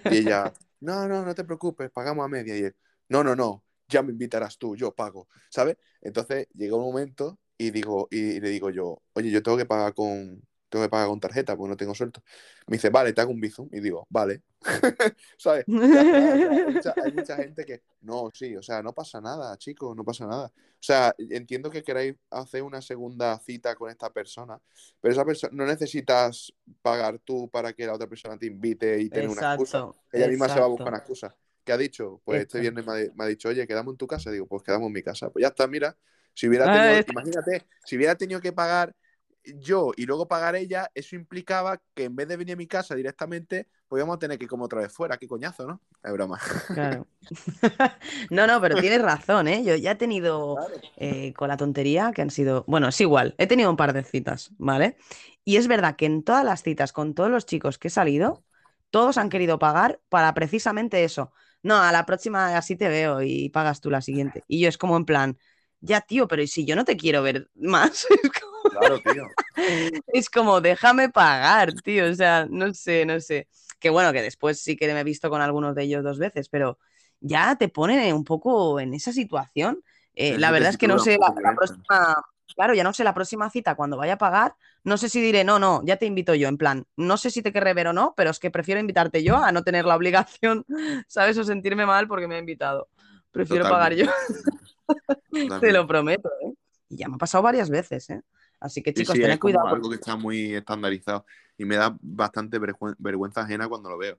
y ella, no, no, no te preocupes, pagamos a media. Y él, no, no, no, ya me invitarás tú, yo pago, ¿sabes? Entonces llega un momento y digo, y le digo yo, oye, yo tengo que pagar con, tengo que pagar con tarjeta porque no tengo suelto. Me dice, vale, te hago un bizum. Y digo, vale. ¿Sabes? Ya hay, mucha, hay mucha gente que, no, sí, o sea, no pasa nada, chicos, no pasa nada. O sea, entiendo que queráis hacer una segunda cita con esta persona, pero esa persona no necesitas pagar tú para que la otra persona te invite y tener una excusa. Exacto, Ella misma se va a buscar una excusa. ¿Qué ha dicho? Pues este viernes me ha, me ha dicho, oye, quedamos en tu casa. Digo, pues quedamos en mi casa. Pues ya está, mira. Si hubiera Ah, tenido, imagínate, si hubiera tenido que pagar yo y luego pagar ella, eso implicaba que en vez de venir a mi casa directamente, pues íbamos a tener que ir como otra vez fuera. Qué coñazo, ¿no? Es broma. Claro. No, no, pero tienes razón, ¿eh? Yo ya he tenido eh, con la tontería que han sido. Bueno, es igual, he tenido un par de citas, ¿vale? Y es verdad que en todas las citas con todos los chicos que he salido, todos han querido pagar para precisamente eso. no, a la próxima así te veo y pagas tú la siguiente. Y yo es como en plan, ya tío, pero ¿y si yo no te quiero ver más? Es como, Claro, tío. es como, déjame pagar, tío, o sea, no sé, no sé. Que bueno, que después sí que me he visto con algunos de ellos dos veces, pero ya te pone un poco en esa situación. Eh, la verdad es que no sé la, violenta. próxima, claro, ya no sé la próxima cita cuando vaya a pagar, no sé si diré, no, no, ya te invito yo, en plan, no sé si te querré ver o no, pero es que prefiero invitarte yo a no tener la obligación, ¿sabes? O sentirme mal porque me ha invitado. Prefiero pagar yo, te lo prometo, ¿eh? Y ya me ha pasado varias veces, ¿eh? Así que Sí, chicos, sí, tened es como cuidado. algo que está muy estandarizado y me da bastante vergüen- vergüenza ajena cuando lo veo.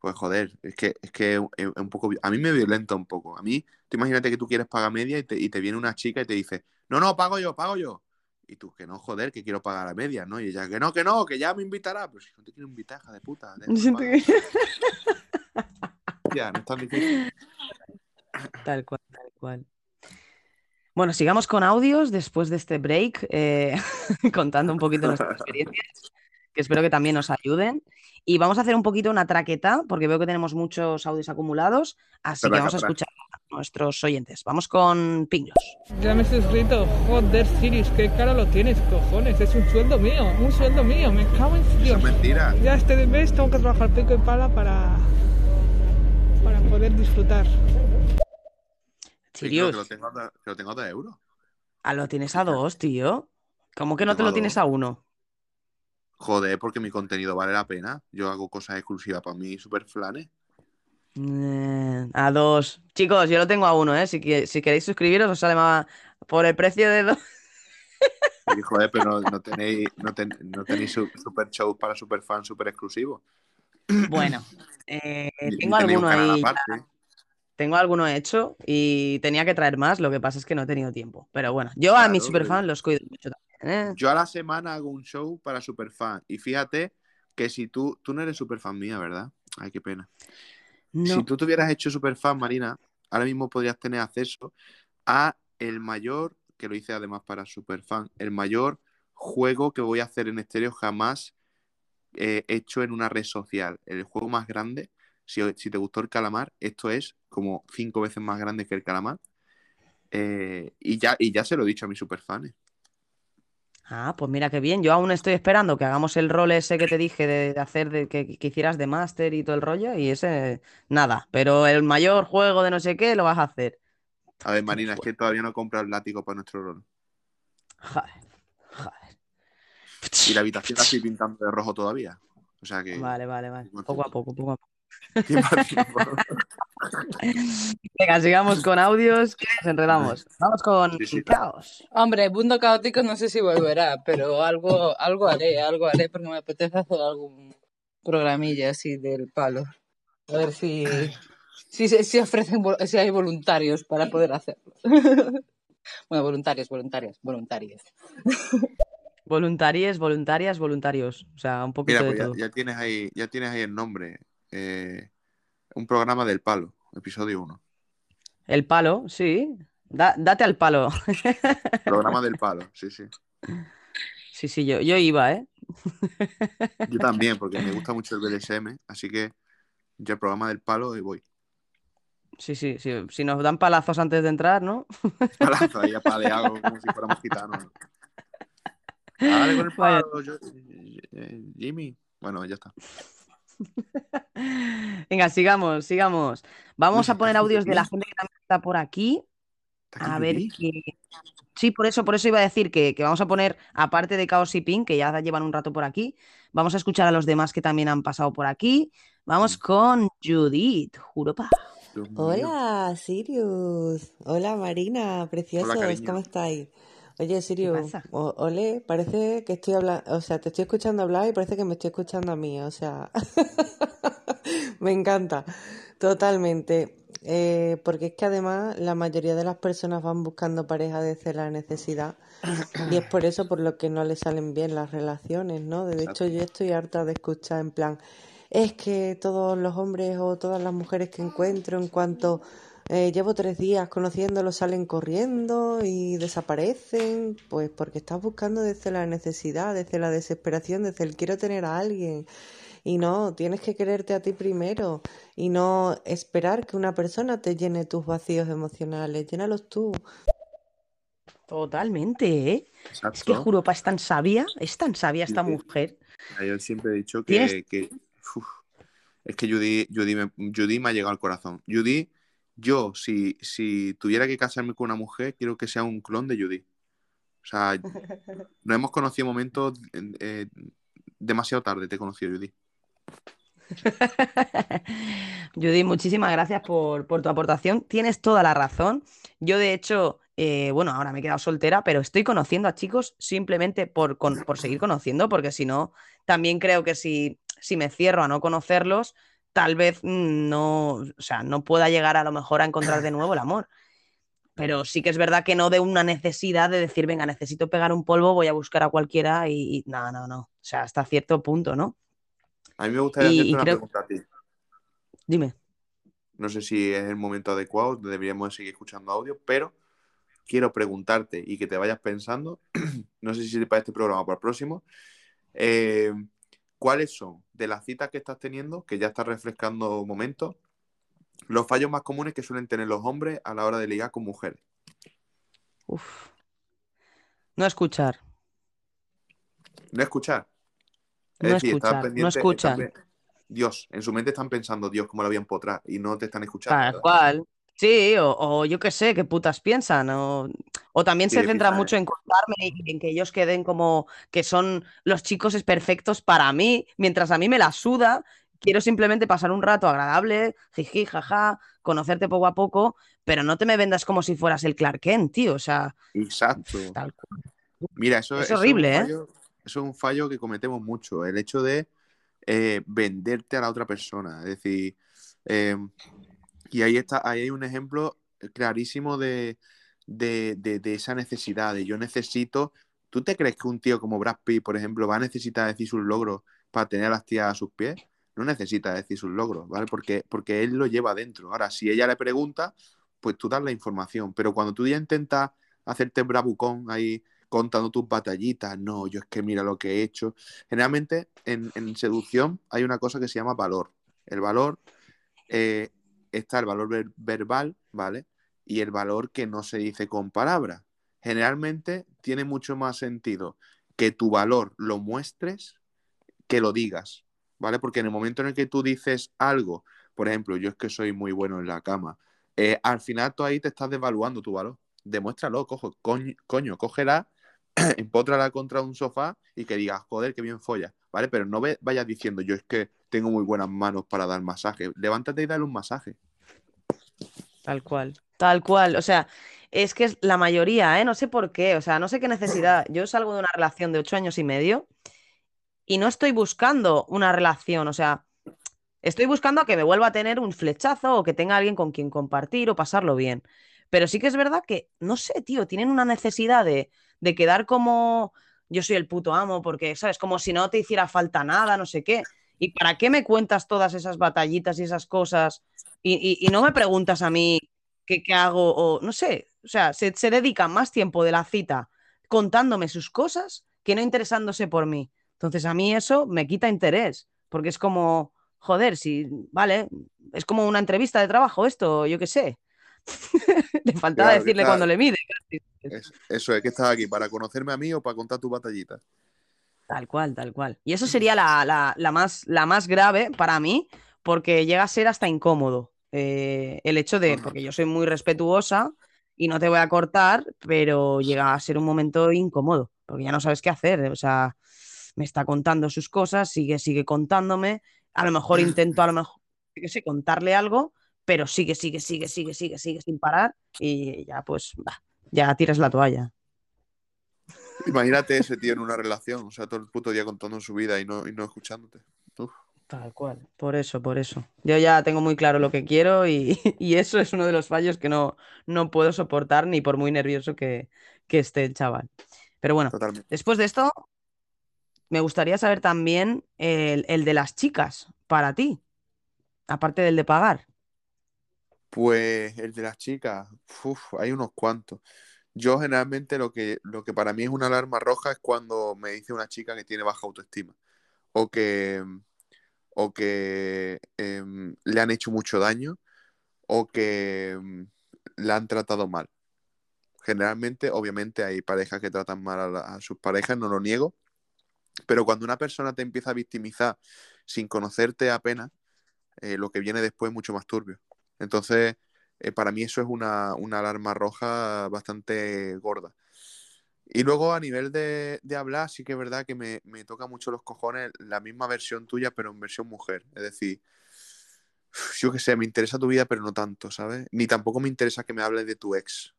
Pues joder, es que es que es un poco a mí me violenta un poco. A mí, tú imagínate que tú quieres pagar media y te, y te viene una chica y te dice, "No, no, pago yo, pago yo." Y tú, que no, joder, que quiero pagar a media, ¿no? Y ella, que no, que no, que ya me invitará. Pero si no te quiero invitar, hija de puta. Ya, no es tan difícil. Tal cual, tal cual. Bueno, sigamos con audios después de este break, eh, contando un poquito nuestras experiencias, que espero que también nos ayuden. Y vamos a hacer un poquito una traqueta, porque veo que tenemos muchos audios acumulados, así que Traca, vamos a traca. escuchar a nuestros oyentes. Vamos con Pinglos. Ya me he suscrito. Joder, Sirius, qué caro lo tienes, cojones. Es un sueldo mío, un sueldo mío. Me cago en Eso Dios. es mentira. Ya este mes tengo que trabajar pico y pala para, para poder disfrutar. Sí, que lo tengo, a- que lo tengo a dos euros. ah, lo tienes a dos, tío. ¿Cómo que no te lo tienes a uno? Joder, porque mi contenido vale la pena. Yo hago cosas exclusivas para mí, super flanes. Eh, a dos. Chicos, yo lo tengo a uno, ¿eh? Si, que- si queréis suscribiros, os sale más por el precio de dos. Y joder, pero no, no tenéis, no, ten- no tenéis su- super shows para super fans super exclusivos. Bueno, eh, tengo alguno ahí. aparte. Tengo alguno hecho y tenía que traer más, lo que pasa es que no he tenido tiempo. Pero bueno, yo a mis superfans pero- los cuido mucho también. ¿eh? Yo a la semana hago un show para superfans. Y fíjate que si tú, tú no eres superfan mía, ¿verdad? Ay, qué pena. No, Si tú te hubieras hecho superfan, Marina, ahora mismo podrías tener acceso a el mayor, que lo hice además para superfan, el mayor juego que voy a hacer en estéreo jamás eh, hecho en una red social. El juego más grande, si, si te gustó el calamar, esto es como cinco veces más grande que el calamar. Eh, y, ya, y ya se lo he dicho a mis superfans. Ah, pues mira qué bien. Yo aún estoy esperando que hagamos el rol ese que te dije de, de hacer, de que, que hicieras de máster y todo el rollo, y ese, nada. Pero el mayor juego de no sé qué lo vas a hacer. A ver, Marina, es que todavía no he comprado el látigo para nuestro rol. Joder, joder. Y la habitación la estoy pintando de rojo todavía. O sea que. Vale, vale, vale. Poco a poco, poco a poco. Venga, sigamos con audios, que nos enredamos. Vamos con Sí, sí. caos. Hombre, Mundo Caótico no sé si volverá, pero algo, algo haré, algo haré porque me apetece hacer algún programilla así del palo. A ver si, si, se- si ofrecen, si hay voluntarios para poder hacerlo. bueno, voluntarios, voluntarias, voluntarias. Voluntarias, voluntarias, voluntarios. O sea, un poquito Mira, de pues ya, todo. ya tienes ahí, ya tienes ahí el nombre. Eh, un programa del palo, episodio 1. El palo, sí. Da- date al palo. Programa del palo, sí, sí. Sí, sí, yo, yo iba, ¿eh? Yo también, porque me gusta mucho el BDSM, así que ya el programa del palo y voy. Sí, sí, sí. Si nos dan palazos antes de entrar, ¿no? Palazo ahí apaleado como si fuéramos gitanos. Dale con el Vaya. palo, yo- Jimmy. Bueno, ya está. Venga, sigamos, sigamos. Vamos a poner audios de la gente que también está por aquí. A ver qué. Sí, por eso, por eso iba a decir que, que vamos a poner, aparte de Chaos y Pink, que ya llevan un rato por aquí, vamos a escuchar a los demás que también han pasado por aquí. Vamos con Judith, Juropa. Hola, Sirius. Hola, Marina, preciosos. ¿cómo estáis? Oye, Sirius, pasa? o- ole, parece que estoy hablando, o sea, te estoy escuchando hablar y parece que me estoy escuchando a mí, o sea, me encanta, totalmente. Eh, porque es que además la mayoría de las personas van buscando pareja desde la necesidad y es por eso por lo que no les salen bien las relaciones, ¿no? De hecho, yo estoy harta de escuchar en plan, es que todos los hombres o todas las mujeres que encuentro en cuanto eh, llevo tres días conociéndolos salen corriendo y desaparecen, pues porque estás buscando desde la necesidad, desde la desesperación, desde el quiero tener a alguien. Y no, tienes que quererte a ti primero y no esperar que una persona te llene tus vacíos emocionales. Llénalos tú. Totalmente, ¿eh? Es que. Juropa es tan sabia, es tan sabia esta mujer. Yo siempre he dicho Tienes- que, que- uf, es que Judy, Judy, me, Judy me ha llegado al corazón. Judy, yo, si, si tuviera que casarme con una mujer, quiero que sea un clon de Judy. O sea, nos hemos conocido momentos eh, demasiado tarde, te he conocido, Judy. Judy, muchísimas gracias por, por tu aportación. Tienes toda la razón. Yo, de hecho, eh, bueno, ahora me he quedado soltera, pero estoy conociendo a chicos simplemente por, con- por seguir conociendo, porque si no, también creo que si, si me cierro a no conocerlos, tal vez no, o sea, no pueda llegar a lo mejor a encontrar de nuevo el amor. Pero sí que es verdad que no de una necesidad de decir, venga, necesito pegar un polvo, voy a buscar a cualquiera y, y- no, no, no. O sea, hasta cierto punto, ¿no? A mí me gustaría Y- hacerte y una creo- pregunta a ti. Dime. No sé si es el momento adecuado, deberíamos seguir escuchando audio, pero quiero preguntarte y que te vayas pensando, no sé si para este programa o para el próximo, eh, ¿cuáles son de las citas que estás teniendo, que ya estás refrescando momentos, los fallos más comunes que suelen tener los hombres a la hora de ligar con mujeres? Uf. No escuchar. No escuchar. Es No decir, escuchar, no pendiente, escuchan. están pe- Dios, en su mente están pensando, Dios, cómo la voy a empotrar, y no te están escuchando. Tal cual. Sí, o, o yo qué sé, qué putas piensan. O, o también Sí, se centra ¿eh? mucho en contarme y en que ellos queden como que son los chicos es perfectos para mí, mientras a mí me la suda. Quiero simplemente pasar un rato agradable, jiji, jaja, conocerte poco a poco, pero no te me vendas como si fueras el Clark Kent, tío. O sea, Exacto. tal cual. Mira, eso, Es eso horrible, un ¿eh? fallo, eso es un fallo que cometemos mucho, el hecho de eh, venderte a la otra persona. Es decir, eh, y ahí está, ahí hay un ejemplo clarísimo de, de, de- de esa necesidad, de yo necesito. ¿Tú te crees que un tío como Brad Pitt, por ejemplo, va a necesitar decir sus logros para tener a las tías a sus pies? No necesita decir sus logros, ¿vale? Porque, porque él lo lleva dentro. Ahora, si ella le pregunta, pues tú das la información. Pero cuando tú ya intentas hacerte bravucón ahí contando tus batallitas, no, yo es que mira lo que he hecho. Generalmente en, en seducción hay una cosa que se llama valor. El valor eh, está el valor ver- verbal, ¿vale? Y el valor que no se dice con palabras. Generalmente tiene mucho más sentido que tu valor lo muestres que lo digas, ¿vale? Porque en el momento en el que tú dices algo, por ejemplo, yo es que soy muy bueno en la cama, eh, al final tú ahí te estás devaluando tu valor. Demuéstralo, cojo, coño, coño cógela, empótrala contra un sofá y que digas, joder, qué bien folla, ¿vale? Pero no vayas diciendo, yo es que tengo muy buenas manos para dar masaje. Levántate y dale un masaje. Tal cual. Tal cual. O sea, es que es la mayoría, ¿eh? No sé por qué. O sea, no sé qué necesidad. Yo salgo de una relación de ocho años y medio y no estoy buscando una relación. O sea, estoy buscando a que me vuelva a tener un flechazo o que tenga alguien con quien compartir o pasarlo bien. Pero sí que es verdad que, no sé, tío, tienen una necesidad de, de quedar como yo soy el puto amo, porque, ¿sabes? Como si no te hiciera falta nada, no sé qué. ¿Y para qué me cuentas todas esas batallitas y esas cosas? Y, no me preguntas a mí qué, hago o no sé. O sea, se, se dedican más tiempo de la cita contándome sus cosas que no interesándose por mí. Entonces a mí eso me quita interés, porque es como, joder, si, vale, es como una entrevista de trabajo esto, yo qué sé. le faltaba decirle está- cuando le mide. Es- eso es que estás aquí para conocerme a mí o para contar tu batallita. Tal cual, tal cual. Y eso sería la, la- la más, la más grave para mí, porque llega a ser hasta incómodo. eh, el hecho de, porque yo soy muy respetuosa y no te voy a cortar, pero llega a ser un momento incómodo, porque ya no sabes qué hacer. O sea, me está contando sus cosas, sigue, sigue contándome. A lo mejor intento, a lo mejor, qué sé, contarle algo, pero sigue, sigue, sigue, sigue, sigue, sigue sin parar y ya pues, bah, ya tiras la toalla. Imagínate ese tío en una relación, o sea, todo el puto día contando su vida y no, y no escuchándote. Uf. Tal cual. Por eso, por eso. Yo ya tengo muy claro lo que quiero y, y eso es uno de los fallos que no, no puedo soportar ni por muy nervioso que, que esté el chaval. Pero bueno, Totalmente. después de esto, me gustaría saber también el, el de las chicas para ti, aparte del de pagar. Pues el de las chicas, hay unos cuantos. Yo generalmente lo que, lo que para mí es una alarma roja es cuando me dice una chica que tiene baja autoestima o que, o que em, le han hecho mucho daño o que em, la han tratado mal. Generalmente, obviamente, hay parejas que tratan mal a, la- sus parejas, no lo niego, pero cuando una persona te empieza a victimizar sin conocerte apenas, eh, lo que viene después es mucho más turbio. Entonces, eh, para mí eso es una, una alarma roja bastante gorda. Y luego a nivel de, de hablar, sí que es verdad que me, me toca mucho los cojones la misma versión tuya, pero en versión mujer. Es decir, yo qué sé, me interesa tu vida, pero no tanto, ¿sabes? Ni tampoco me interesa que me hables de tu ex,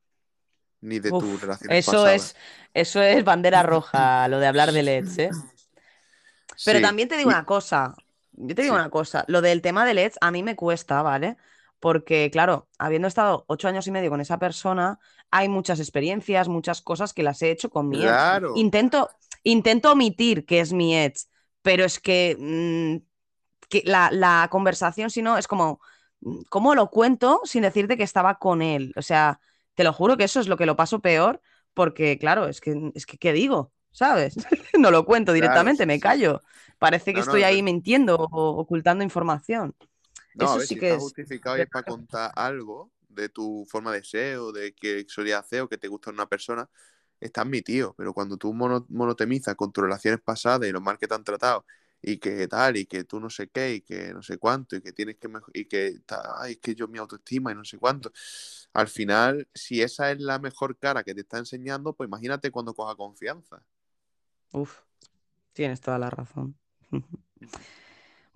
ni de Uf, tus relaciones eso es, eso es bandera roja, lo de hablar de LEDs, ¿eh? Pero Sí, también te digo una cosa, yo te digo Sí. una cosa, lo del tema de LEDs a mí me cuesta, ¿vale? Porque, claro, habiendo estado ocho años y medio con esa persona, hay muchas experiencias, muchas cosas que las he hecho con mi ex. Intento, intento omitir que es mi ex, pero es que, mm, que la, la conversación, si no, es como, mm, ¿cómo lo cuento sin decirte que estaba con él? O sea, te lo juro que eso es lo que lo paso peor, porque, claro, es que, es que ¿qué digo? ¿Sabes? No lo cuento directamente, sí, me callo. Parece que No, estoy es ahí mintiendo o ocultando información. No, a Eso ver, sí si que está es. justificado y es para contar algo de tu forma de ser o de que solías hacer o que te gusta una persona, está admitido. Pero cuando tú mono- monotemizas con tus relaciones pasadas y lo mal que te han tratado y que tal, y que tú no sé qué, y que no sé cuánto, y que tienes que y que ay, es que yo mi autoestima y no sé cuánto. Al final, si esa es la mejor cara que te está enseñando, pues imagínate cuando coja confianza. Uf, tienes toda la razón.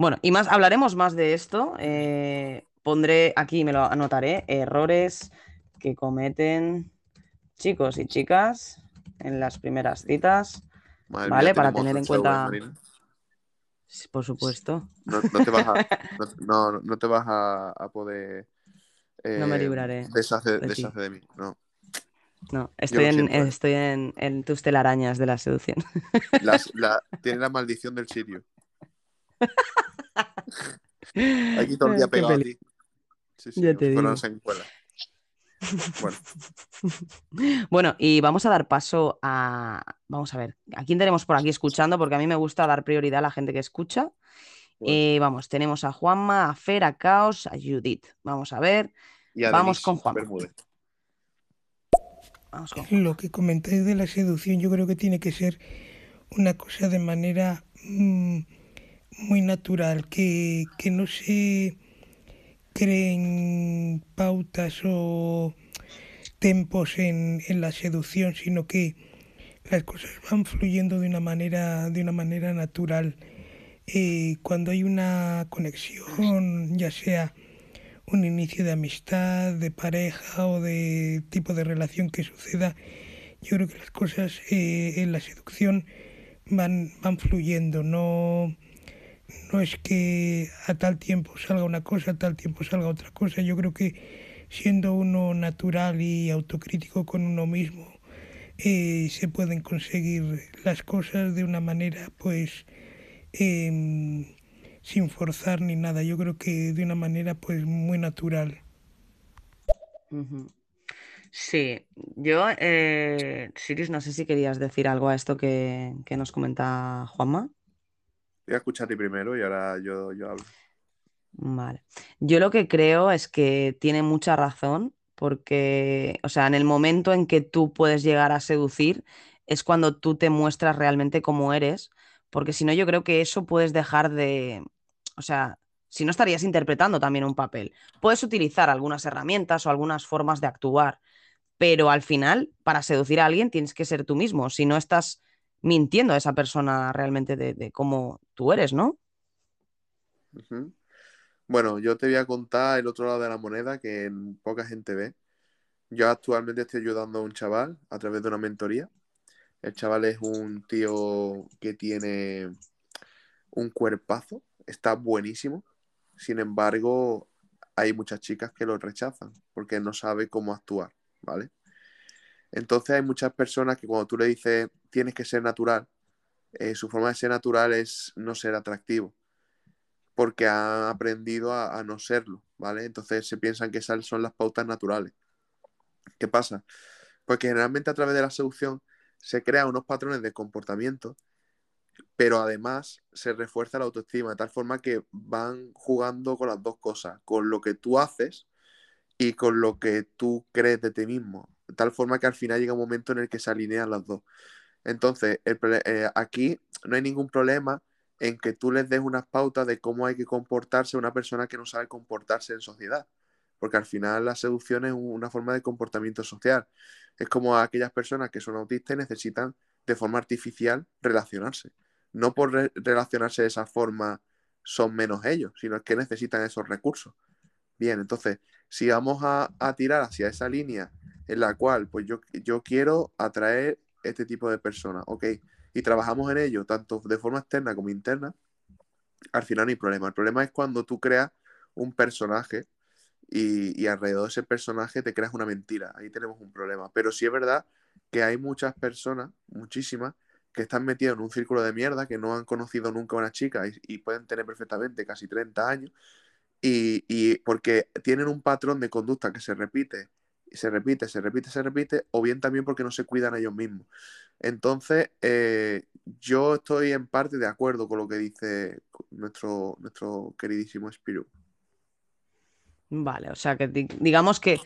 Bueno, y más, hablaremos más de esto. eh, pondré aquí, me lo anotaré, errores que cometen chicos y chicas en las primeras citas, Madre ¿vale? mía, Para tener en show, ¿eh, cuenta, Marina? Por supuesto, No, no te vas a, no, no- no te vas a, a poder no me eh, libraré deshacer, de mí. No. No, estoy en, ¿eh? estoy en, en tus telarañas de la seducción. Las- la- tiene la maldición del sirio. Aquí todo el día pegado a ti. Sí, sí, Ya te digo. Bueno, Bueno, y vamos a dar paso a. Vamos a ver, ¿a quién tenemos por aquí escuchando? Porque a mí me gusta dar prioridad a la gente que escucha. Bueno. Eh, vamos, tenemos a Juanma, a Fer, a Caos, a Judith. Vamos a ver. y a Vamos Denise con Juanma. Bermúdez. Vamos con Juanma. Lo que comentáis de la seducción yo creo que tiene que ser una cosa de manera mm, muy natural, que, que no se creen pautas o tempos en, en la seducción, sino que las cosas van fluyendo de una manera, de una manera natural. Eh, cuando hay una conexión, ya sea un inicio de amistad, de pareja o de tipo de relación que suceda, yo creo que las cosas eh, en la seducción van, van fluyendo, no, no es que a tal tiempo salga una cosa, a tal tiempo salga otra cosa, yo creo que siendo uno natural y autocrítico con uno mismo, eh, se pueden conseguir las cosas de una manera pues em, sin forzar ni nada, yo creo que de una manera pues muy natural. Sí, yo, eh, Sirius, no sé si querías decir algo a esto que, que nos comenta Juanma. Voy a escucharte primero y ahora yo, yo hablo. Vale. Yo lo que creo es que tiene mucha razón, porque, o sea, en el momento en que tú puedes llegar a seducir, es cuando tú te muestras realmente cómo eres, porque si no, yo creo que eso puedes dejar de, o sea, si no estarías interpretando también un papel. Puedes utilizar algunas herramientas o algunas formas de actuar, pero al final, para seducir a alguien, tienes que ser tú mismo, si no estás mintiendo a esa persona realmente de, cómo tú eres, ¿no? Bueno, yo te voy a contar el otro lado de la moneda que poca gente ve. Yo actualmente estoy ayudando a un chaval a través de una mentoría. El chaval es un tío que tiene un cuerpazo, está buenísimo. Sin embargo, hay muchas chicas que lo rechazan porque no sabe cómo actuar, ¿vale? Entonces hay muchas personas que cuando tú le dices tienes que ser natural, eh, su forma de ser natural es no ser atractivo porque han aprendido a, no serlo, ¿vale? Entonces se piensan que esas son las pautas naturales. ¿Qué pasa? Pues generalmente a través de la seducción se crean unos patrones de comportamiento pero además se refuerza la autoestima de tal forma que van jugando con las dos cosas, con lo que tú haces y con lo que tú crees de ti mismo, de tal forma que al final llega un momento en el que se alinean las dos. Entonces, eh, aquí no hay ningún problema en que tú les des unas pautas de cómo hay que comportarse a una persona que no sabe comportarse en sociedad, porque al final la seducción es una forma de comportamiento social. Es como aquellas personas que son autistas y necesitan de forma artificial relacionarse. No por re- relacionarse de esa forma son menos ellos, sino que necesitan esos recursos. Bien, entonces, si vamos a, a tirar hacia esa línea en la cual pues yo, yo quiero atraer este tipo de personas, ok, y trabajamos en ello tanto de forma externa como interna, al final no hay problema. El problema es cuando tú creas un personaje y, y alrededor de ese personaje te creas una mentira. Ahí tenemos un problema. Pero sí es verdad que hay muchas personas, muchísimas, que están metidas en un círculo de mierda, que no han conocido nunca a una chica y, y pueden tener perfectamente casi 30 años, y, y porque tienen un patrón de conducta que se repite, y se repite, se repite, se repite, o bien también porque no se cuidan ellos mismos. Entonces, eh, yo estoy en parte de acuerdo con lo que dice nuestro, nuestro queridísimo Spiru. Vale, o sea que di- digamos que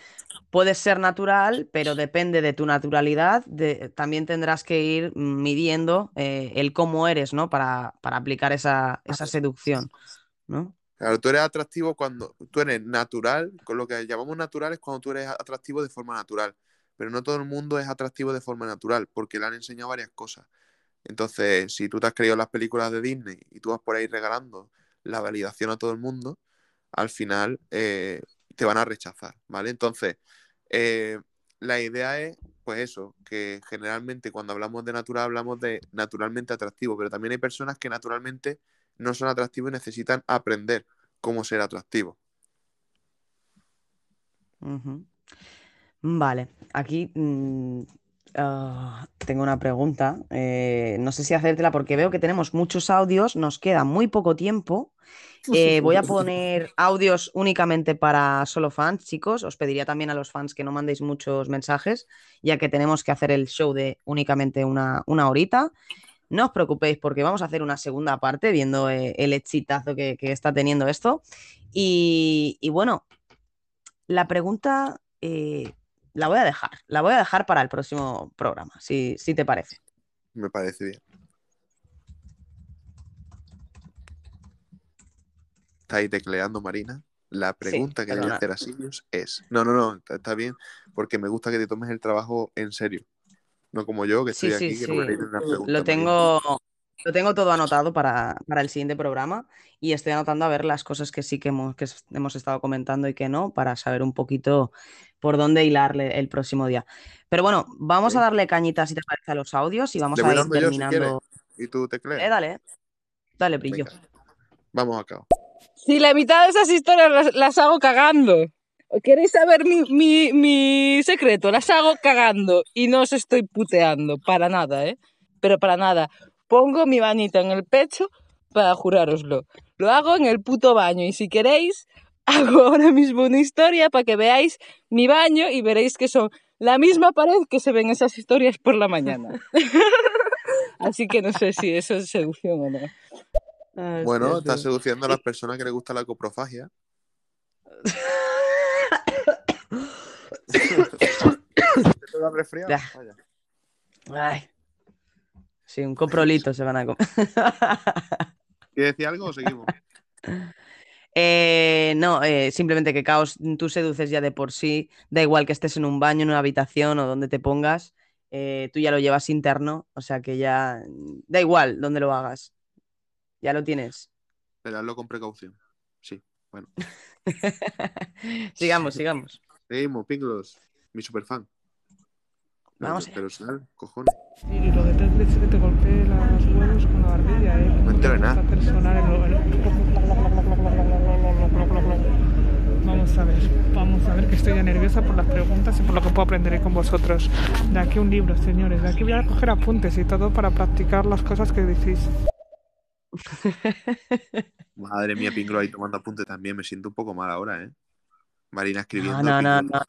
puedes ser natural, pero depende de tu naturalidad. de- también tendrás que ir midiendo eh, el cómo eres, ¿no? Para, para aplicar esa, esa seducción, ¿no? Claro, tú eres atractivo cuando tú eres natural, con lo que llamamos natural es cuando tú eres atractivo de forma natural, pero no todo el mundo es atractivo de forma natural, porque le han enseñado varias cosas. Entonces, si tú te has creído las películas de Disney y tú vas por ahí regalando la validación a todo el mundo, al final eh, te van a rechazar, ¿vale? Entonces, eh, la idea es, pues eso, que generalmente cuando hablamos de natural hablamos de naturalmente atractivo, pero también hay personas que naturalmente no son atractivos y necesitan aprender cómo ser atractivos. Vale, aquí mm, ah, tengo una pregunta. eh, no sé si hacértela porque veo que tenemos muchos audios, nos queda muy poco tiempo. Eh, voy a poner audios únicamente para solo fans, chicos. Os pediría también a los fans que no mandéis muchos mensajes, ya que tenemos que hacer el show de únicamente una, una horita. No os preocupéis porque vamos a hacer una segunda parte viendo eh, el exitazo que, que está teniendo esto. Y, y bueno, la pregunta eh, la voy a dejar, la voy a dejar para el próximo programa, si, si te parece. Me parece bien. Está ahí tecleando, Marina. La pregunta que le voy a hacer a Sirius es: No, no, no, está bien, porque me gusta que te tomes el trabajo en serio. No como yo, que estoy sí, aquí, que sí. no me leí una pregunta. Lo tengo, lo tengo todo anotado para, para el siguiente programa y estoy anotando a ver las cosas que sí que hemos, que hemos estado comentando y que no, para saber un poquito por dónde hilarle el próximo día. Pero bueno, vamos a darle cañita, si te parece, a los audios y vamos a ir si terminando. Y tú tecleas. Eh, dale, dale, brillo. Venga, vamos acá. Si la mitad de esas historias las, las hago cagando. ¿Queréis saber mi, mi, mi secreto? Las hago cagando y no os estoy puteando, para nada, ¿eh? Pero para nada. Pongo mi manita en el pecho para jurároslo. Lo hago en el puto baño y si queréis, hago ahora mismo una historia para que veáis mi baño y veréis que son la misma pared que se ven esas historias por la mañana. Así que no sé si eso es seducción o no. Ah, Bueno, estás sí. seduciendo a las personas que les gusta la coprofagia. ¿Te toca resfriado? Ya. Vaya. Ay. Sí, un coprolito se van a comer. ¿Quieres decir algo o seguimos? Eh, no, eh, simplemente que caos tú seduces ya de por sí, da igual que estés en un baño, en una habitación o donde te pongas, eh, tú ya lo llevas interno, o sea que ya da igual donde lo hagas, ya lo tienes. Pero hazlo con precaución. Sí, bueno. sigamos, sigamos. Seguimos, Pinglos, mi superfan. Vamos Pero, sal, cojones. Y lo de tres leches que te golpee los huevos con la barbilla, ¿eh? No entero de nada. Personal en lo- en- Vamos a ver, vamos a ver que estoy ya nerviosa por las preguntas y por lo que puedo aprender con vosotros. De aquí un libro, señores. De aquí voy a coger apuntes y todo para practicar las cosas que decís. Madre mía, Pinglo ahí tomando apunte también. Me siento un poco mal ahora, ¿eh? Marina escribiendo. no, no, no.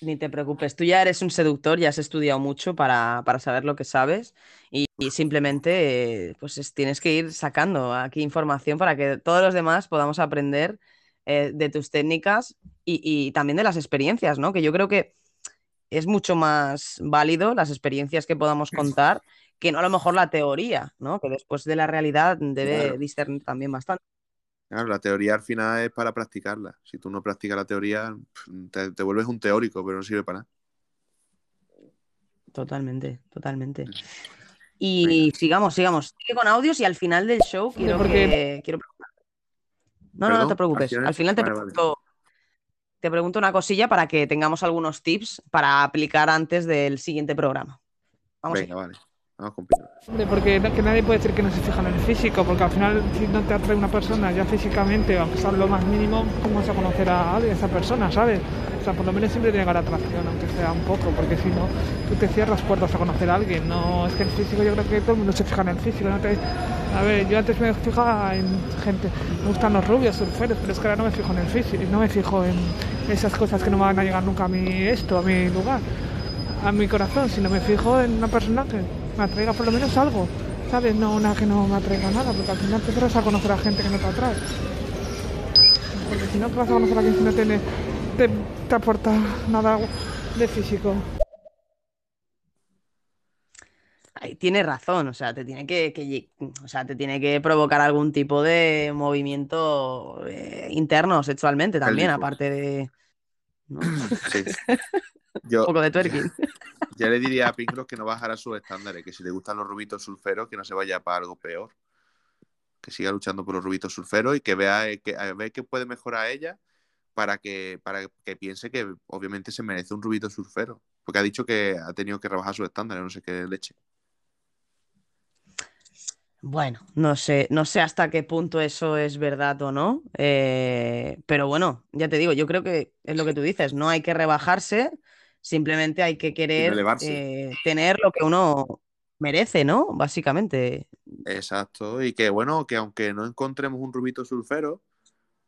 Ni te preocupes, tú ya eres un seductor, ya has estudiado mucho para, para saber lo que sabes y, y simplemente eh, pues es- tienes que ir sacando aquí información para que todos los demás podamos aprender eh, de tus técnicas y, y también de las experiencias, ¿no? Que yo creo que es mucho más válido las experiencias que podamos contar que no a lo mejor la teoría, ¿no? Que después de la realidad debe Claro. discernir también bastante. Claro, la teoría al final es para practicarla. Si tú no practicas la teoría, te, te vuelves un teórico, pero no sirve para nada. Totalmente, totalmente. Y sigamos, sigamos. Sigue con audios y al final del show quiero porque- que... Quiero... preguntar. No, no, no te preocupes. ¿Al final? Al final te Vale, vale. pregunto, te pregunto una cosilla para que tengamos algunos tips para aplicar antes del siguiente programa. Vamos Venga, vale. Porque que nadie puede decir que no se fijan en el físico, porque al final si no te atrae una persona ya físicamente, aunque sea lo más mínimo, ¿cómo vas a conocer a a esa persona, sabes? O sea, por lo menos siempre tiene que haber atracción, aunque sea un poco, porque si no, tú te cierras puertas a conocer a alguien. No, es que el físico, yo creo que todo el mundo se fija en el físico. No te... A ver, yo antes me fijaba en gente, me gustan los rubios, surferos, pero es que ahora no me fijo en el físico, no me fijo en esas cosas que no me van a llegar nunca a mi esto, a mi lugar a mi corazón, sino me fijo en una persona que me atraiga por lo menos algo, ¿sabes? No una que no me atraiga nada, porque al final te vas a conocer a gente que no te atrae. Porque si no te vas a conocer a alguien que no tiene, te, te aporta nada de físico. Ay, tienes razón, o sea, te tiene que, que o sea, te tiene que provocar algún tipo de movimiento eh, interno sexualmente también, aparte de ¿no? Sí. Un Yo poco de twerking. ya le diría a Pinglos que no bajara sus estándares, que si le gustan los rubitos sulferos, que no se vaya para algo peor. Que siga luchando por los rubitos sulferos y que vea eh, que, a ver qué puede mejorar ella para que, para que piense que obviamente se merece un rubito surfero. Porque ha dicho que ha tenido que rebajar sus estándares, no sé qué leche. Bueno, no sé, no sé hasta qué punto eso es verdad o no, eh, pero bueno, ya te digo, yo creo que es lo que tú dices, no hay que rebajarse, simplemente hay que querer eh, tener lo que uno merece, ¿no? Básicamente. Exacto. Y que bueno, que aunque no encontremos un rubito surfero,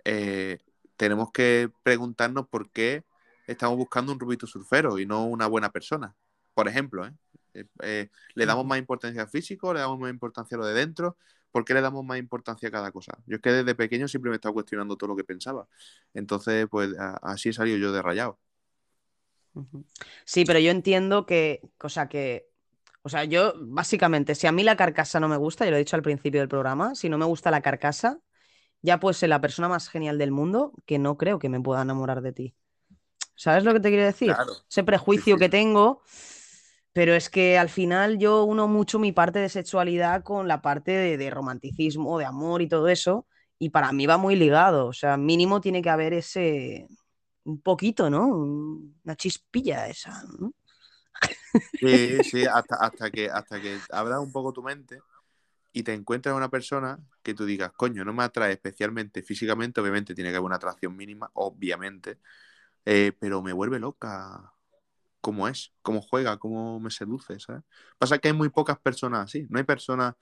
eh, tenemos que preguntarnos por qué estamos buscando un rubito surfero y no una buena persona. Por ejemplo, ¿eh? Eh, eh, ¿le damos más importancia al físico? ¿Le damos más importancia a lo de dentro? ¿Por qué le damos más importancia a cada cosa? Yo es que desde pequeño siempre me he estado cuestionando todo lo que pensaba. Entonces, pues a- así he salido yo de rayado. Sí, pero yo entiendo que, o sea, que, o sea, yo básicamente, si a mí la carcasa no me gusta, yo lo he dicho al principio del programa, si no me gusta la carcasa, ya puedes ser la persona más genial del mundo, que no creo que me pueda enamorar de ti. ¿Sabes lo que te quiero decir? Claro. Ese prejuicio Sí, sí. que tengo, pero es que al final yo uno mucho mi parte de sexualidad con la parte de, de romanticismo, de amor y todo eso, y para mí va muy ligado, o sea, mínimo tiene que haber ese, un poquito, ¿no? Una chispilla esa, ¿no? Sí, sí, hasta, hasta que, hasta que abras un poco tu mente y te encuentres una persona que tú digas, coño, no me atrae especialmente físicamente, obviamente tiene que haber una atracción mínima, obviamente, eh, pero me vuelve loca cómo es, cómo juega, cómo me seduce, ¿sabes? Pasa que hay muy pocas personas así, no hay personas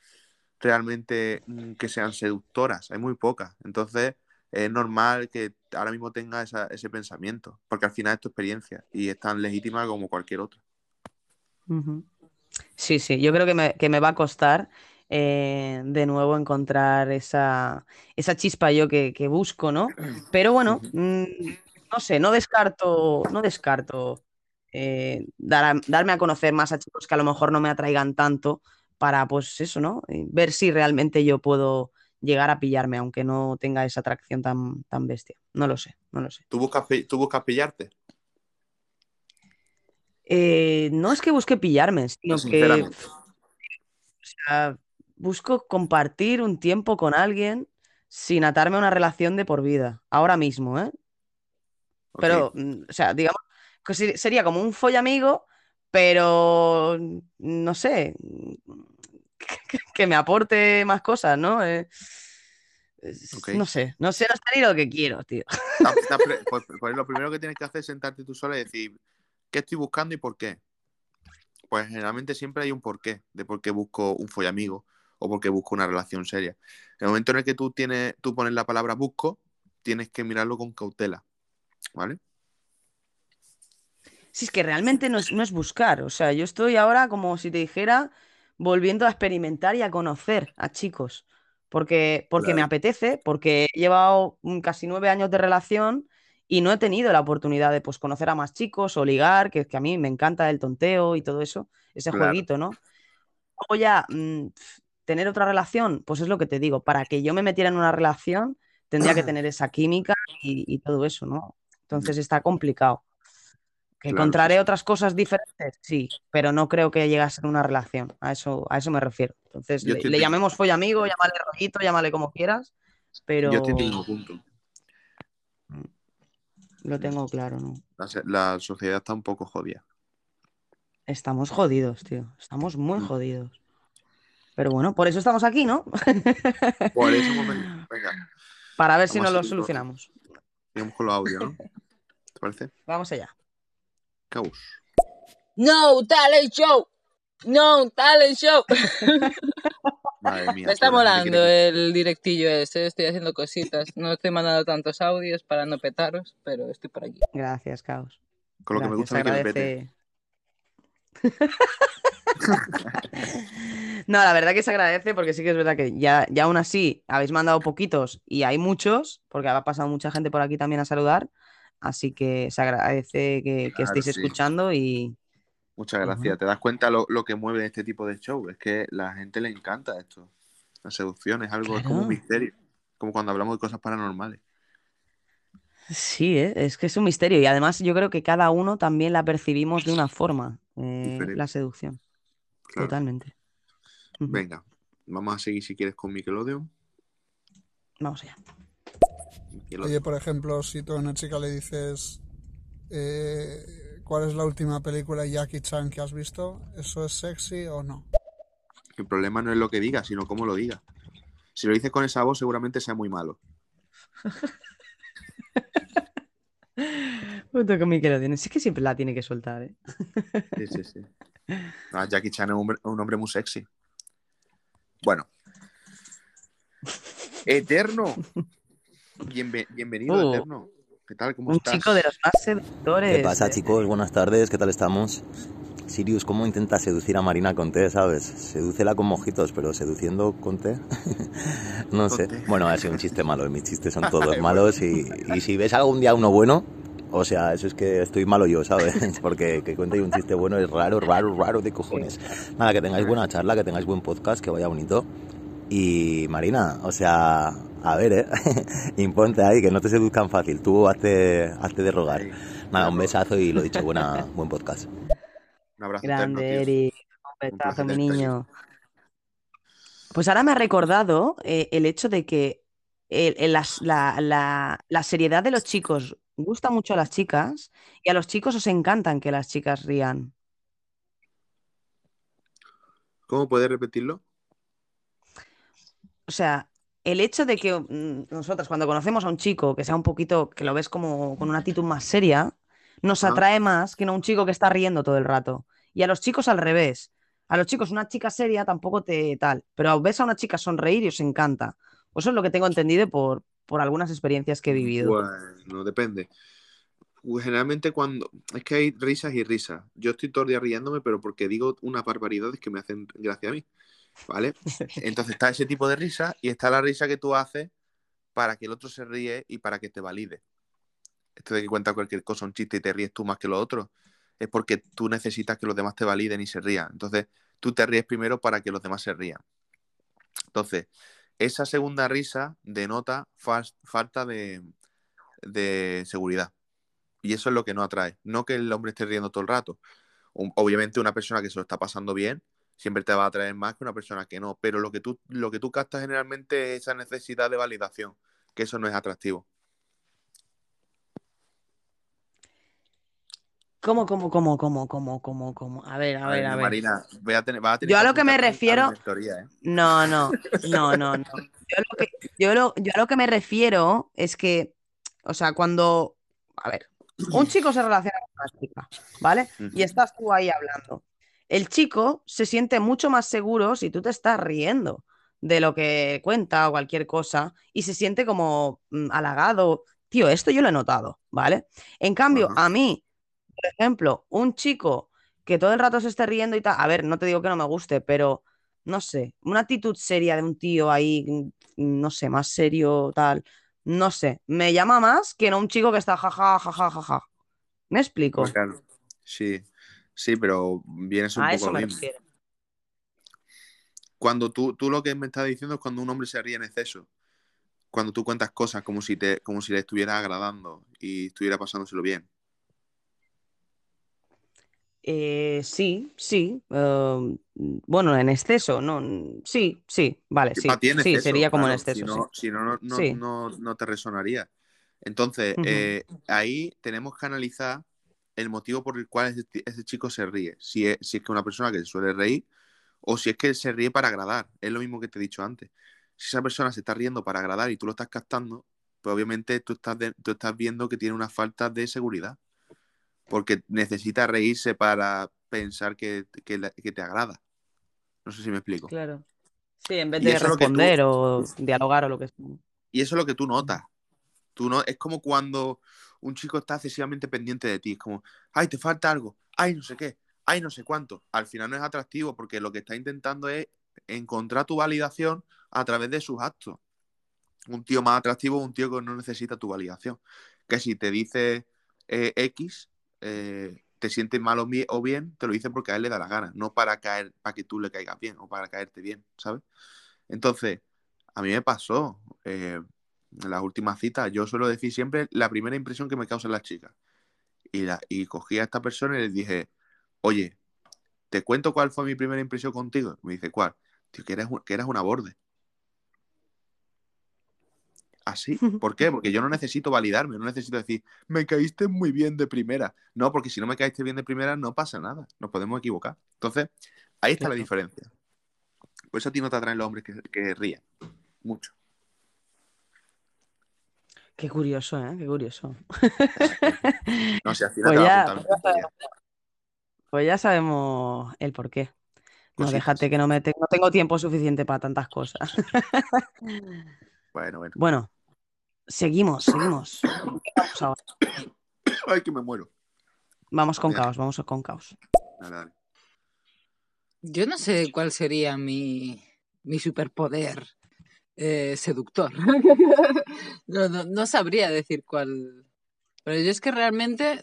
realmente mm, que sean seductoras, hay muy pocas, entonces es normal que ahora mismo tenga esa- ese pensamiento, porque al final es tu experiencia y es tan legítima como cualquier otra. Sí, sí, yo creo que me, que me va a costar eh, de nuevo encontrar esa, esa chispa yo que, que busco, ¿no? Pero bueno, mm, no sé, no descarto, no descarto eh, dar a- darme a conocer más a chicos que a lo mejor no me atraigan tanto para, pues eso, ¿no? Ver si realmente yo puedo llegar a pillarme, aunque no tenga esa atracción tan, tan bestia. No lo sé, no lo sé. ¿Tú buscas, tú buscas pillarte? Eh, no es que busque pillarme, sino que Sinceramente. sea, busco compartir un tiempo con alguien sin atarme a una relación de por vida, ahora mismo, ¿eh? Pero, mm, o sea, digamos que sería como un follamigo, pero mm, no sé, que, que me aporte más cosas, ¿no? Eh. No sé, no sé, no sé ni lo que quiero, tío. Está- está pre- pues, pues lo primero que tienes que hacer es sentarte tú sola y decir, ¿qué estoy buscando y por qué? Pues generalmente siempre hay un porqué de por qué busco un follamigo o por qué busco una relación seria. En el momento en el que tú, tienes, tú pones la palabra busco, tienes que mirarlo con cautela, ¿vale? Si es que realmente no es, no es buscar, o sea, yo estoy ahora como si te dijera volviendo a experimentar y a conocer a chicos, porque, porque me apetece, porque he llevado mm, casi nueve años de relación y no he tenido la oportunidad de pues, conocer a más chicos o ligar, que, que a mí me encanta el tonteo y todo eso, ese Claro. jueguito, ¿no? Luego ya mm, tener otra relación, pues es lo que te digo, para que yo me metiera en una relación tendría que tener esa química y, y todo eso, ¿no? Entonces está complicado. ¿Que Claro, sí, encontraré otras cosas diferentes? Sí, pero no creo que llegue a ser una relación. A eso, a eso me refiero. Entonces, le, llamemos follamigo, llámale rollito, llámale como quieras, pero Yo el mismo punto. lo tengo claro, ¿no? La, sociedad está un poco jodida. Estamos jodidos, tío. Estamos muy Mm. jodidos. Pero bueno, por eso estamos aquí, ¿no? Por eso. Venga, Para ver si nos lo solucionamos. sigamos con los audios, ¿no? ¿Te parece? Vamos allá. Caos. No talent show. No talent show. Madre mía. Me está molando el directillo ese. Estoy haciendo cositas. No estoy mandando tantos audios para no petaros, pero estoy por aquí. Gracias, Caos. Con lo que me gusta que me pete. No, la verdad que se agradece porque sí que es verdad que ya, ya aún así habéis mandado poquitos y hay muchos, porque ha pasado mucha gente por aquí también a saludar, así que se agradece que, estéis sí. escuchando y Muchas gracias. ¿Te das cuenta lo, lo que mueve este tipo de show? Es que la gente le encanta esto. La seducción es algo, es como un misterio. Como cuando hablamos de cosas paranormales. sí, ¿eh? es que es un misterio y además yo creo que cada uno también la percibimos de una forma, eh, la seducción, Claro. totalmente. Venga, vamos a seguir si quieres con Nickelodeon. Vamos allá. Oye, por ejemplo, si tú a una chica le dices eh, cuál es la última película de Jackie Chan que has visto, ¿eso es sexy o no? El problema no es lo que diga, sino cómo lo diga. Si lo dices con esa voz, seguramente sea muy malo. Puto con Nickelodeon. Sí que siempre la tiene que soltar, ¿eh? Sí, sí, sí. Ah, Jackie Chan es un hombre, un hombre muy sexy. Bueno. Eterno. Bienve- bienvenido, Uh, Eterno. ¿Qué tal? ¿Cómo Un estás? chico de los más seductores. ¿Qué pasa, chicos? Buenas tardes, ¿qué tal estamos? Sirius, ¿cómo intenta seducir a Marina con té, sabes? Sedúcela con mojitos, pero seduciendo con té. no Con sé. té. Bueno, ha sido un chiste malo, mis chistes son todos malos y, y si ves algún día uno bueno, o sea, eso es que estoy malo yo, ¿sabes? Porque que cuente un chiste bueno es raro, raro, raro de cojones. Nada, que tengáis buena charla, que tengáis buen podcast, que vaya bonito. Y Marina, o sea, a ver, ¿eh? Imponte ahí, que no te seduzcan fácil. Tú hazte, hazte de rogar. Nada, un besazo y lo dicho, buena, buen podcast. Un abrazo Grande. Eric. Un besazo, mi niño. Pues ahora me ha recordado eh, el hecho de que el- el- las- la, la- la seriedad de los chicos gusta mucho a las chicas y a los chicos os encantan que las chicas rían. ¿Cómo puedes repetirlo? O sea, el hecho de que mm, nosotras cuando conocemos a un chico que sea un poquito, que lo ves como con una actitud más seria, nos Ah. atrae más que no un chico que está riendo todo el rato. Y a los chicos al revés. A los chicos una chica seria tampoco te tal, pero ves a una chica sonreír y os encanta. Eso es lo que tengo entendido por, por algunas experiencias que he vivido. Bueno, depende. Pues Generalmente cuando... Es que hay risas y risas. Yo estoy todo el día riéndome, pero porque digo unas barbaridades que me hacen gracia a mí. ¿Vale? Entonces está ese tipo de risa y está la risa que tú haces para que el otro se ríe y para que te valide. Esto de que cuenta cualquier cosa, un chiste y te ríes tú más que los otros, es porque tú necesitas que los demás te validen y se rían. Entonces tú te ríes primero para que los demás se rían. Entonces, esa segunda risa denota falta de, de seguridad. Y eso es lo que no atrae. No que el hombre esté riendo todo el rato. Obviamente una persona que se lo está pasando bien siempre te va a atraer más que una persona que no. Pero lo que tú, lo que tú captas generalmente es esa necesidad de validación, que eso no es atractivo. ¿Cómo, cómo, cómo, cómo, cómo, cómo, cómo? A ver, a ver, a ver. Marina, voy a tener, vas a tener Yo a lo que me refiero- ¿eh? No, no, no, no, no. Yo, lo que, yo, lo- yo a lo que me refiero es que, o sea, cuando, a ver, un chico se relaciona con una chica, ¿vale? Y estás tú ahí hablando. El chico se siente mucho más seguro si tú te estás riendo de lo que cuenta o cualquier cosa y se siente como mm, halagado. Tío, esto yo lo he notado, ¿vale? En cambio, Ajá. a mí, por ejemplo, un chico que todo el rato se esté riendo y tal, a ver, no te digo que no me guste, pero no sé, una actitud seria de un tío ahí, mm, no sé, más serio, tal, no sé, me llama más que no un chico que está jaja, jaja, jaja. ¿Me explico? Pues claro, sí, sí, pero vienes un A poco eso me refiero. Cuando tú, tú lo que me estás diciendo es cuando un hombre se ríe en exceso. Cuando tú cuentas cosas como si, te, como si le estuviera agradando y estuviera pasándoselo bien. Eh, sí, sí. eh, bueno, en exceso, no. Sí, sí, vale, sí. Sí, sería como en exceso, Si sí. no, si no, no, no, Sí. te resonaría. Entonces, eh, ahí tenemos que analizar el motivo por el cual ese, chico se ríe. Si es, si es que una persona que se suele reír o si es que se ríe para agradar. Es lo mismo que te he dicho antes. Si esa persona se está riendo para agradar y tú lo estás captando, pues obviamente tú estás, de- tú estás viendo que tiene una falta de seguridad. Porque necesita reírse para pensar que, que te agrada. No sé si me explico. Claro. Sí, en vez de tú- responder o dialogar o lo que sea. Y eso es lo que tú notas. Tú no, es como cuando un chico está excesivamente pendiente de ti. Es como, ay, te falta algo, ay, no sé qué, ay, no sé cuánto. Al final no es atractivo porque lo que está intentando es encontrar tu validación a través de sus actos. Un tío más atractivo es un tío que no necesita tu validación. Que si te dice eh, X, eh, te sientes mal o bi- o bien, te lo dice porque a él le da la gana, no para caer, para que tú le caigas bien o para caerte bien, ¿sabes? Entonces, a mí me pasó eh, en las últimas citas. Yo suelo decir siempre la primera impresión que me causan las chicas. Y, la, y cogí a esta persona y le dije, oye, ¿te cuento cuál fue mi primera impresión contigo? Me dice, ¿cuál? Tío, que eres, un- que eras una borde. Así. ¿Por qué? Porque yo no necesito validarme, no necesito decir, me caíste muy bien de primera. No, porque si no me caíste bien de primera, no pasa nada. Nos podemos equivocar. Entonces, ahí está la diferencia. Por eso a ti no te atraen los hombres que, que ríen. Mucho. Qué curioso, ¿eh? Qué curioso. No, si al final Pues ya, tontería. pues ya sabemos el porqué. No, Cositas. déjate que no me te- no tengo tiempo suficiente para tantas cosas. Bueno, bueno. Bueno, seguimos, seguimos. ¿Qué vamos ahora? Ay, que me muero. Vamos con caos, vamos con caos. Dale, dale. Yo no sé cuál sería mi, mi superpoder eh, seductor. no, no, no sabría decir cuál. Pero yo es que realmente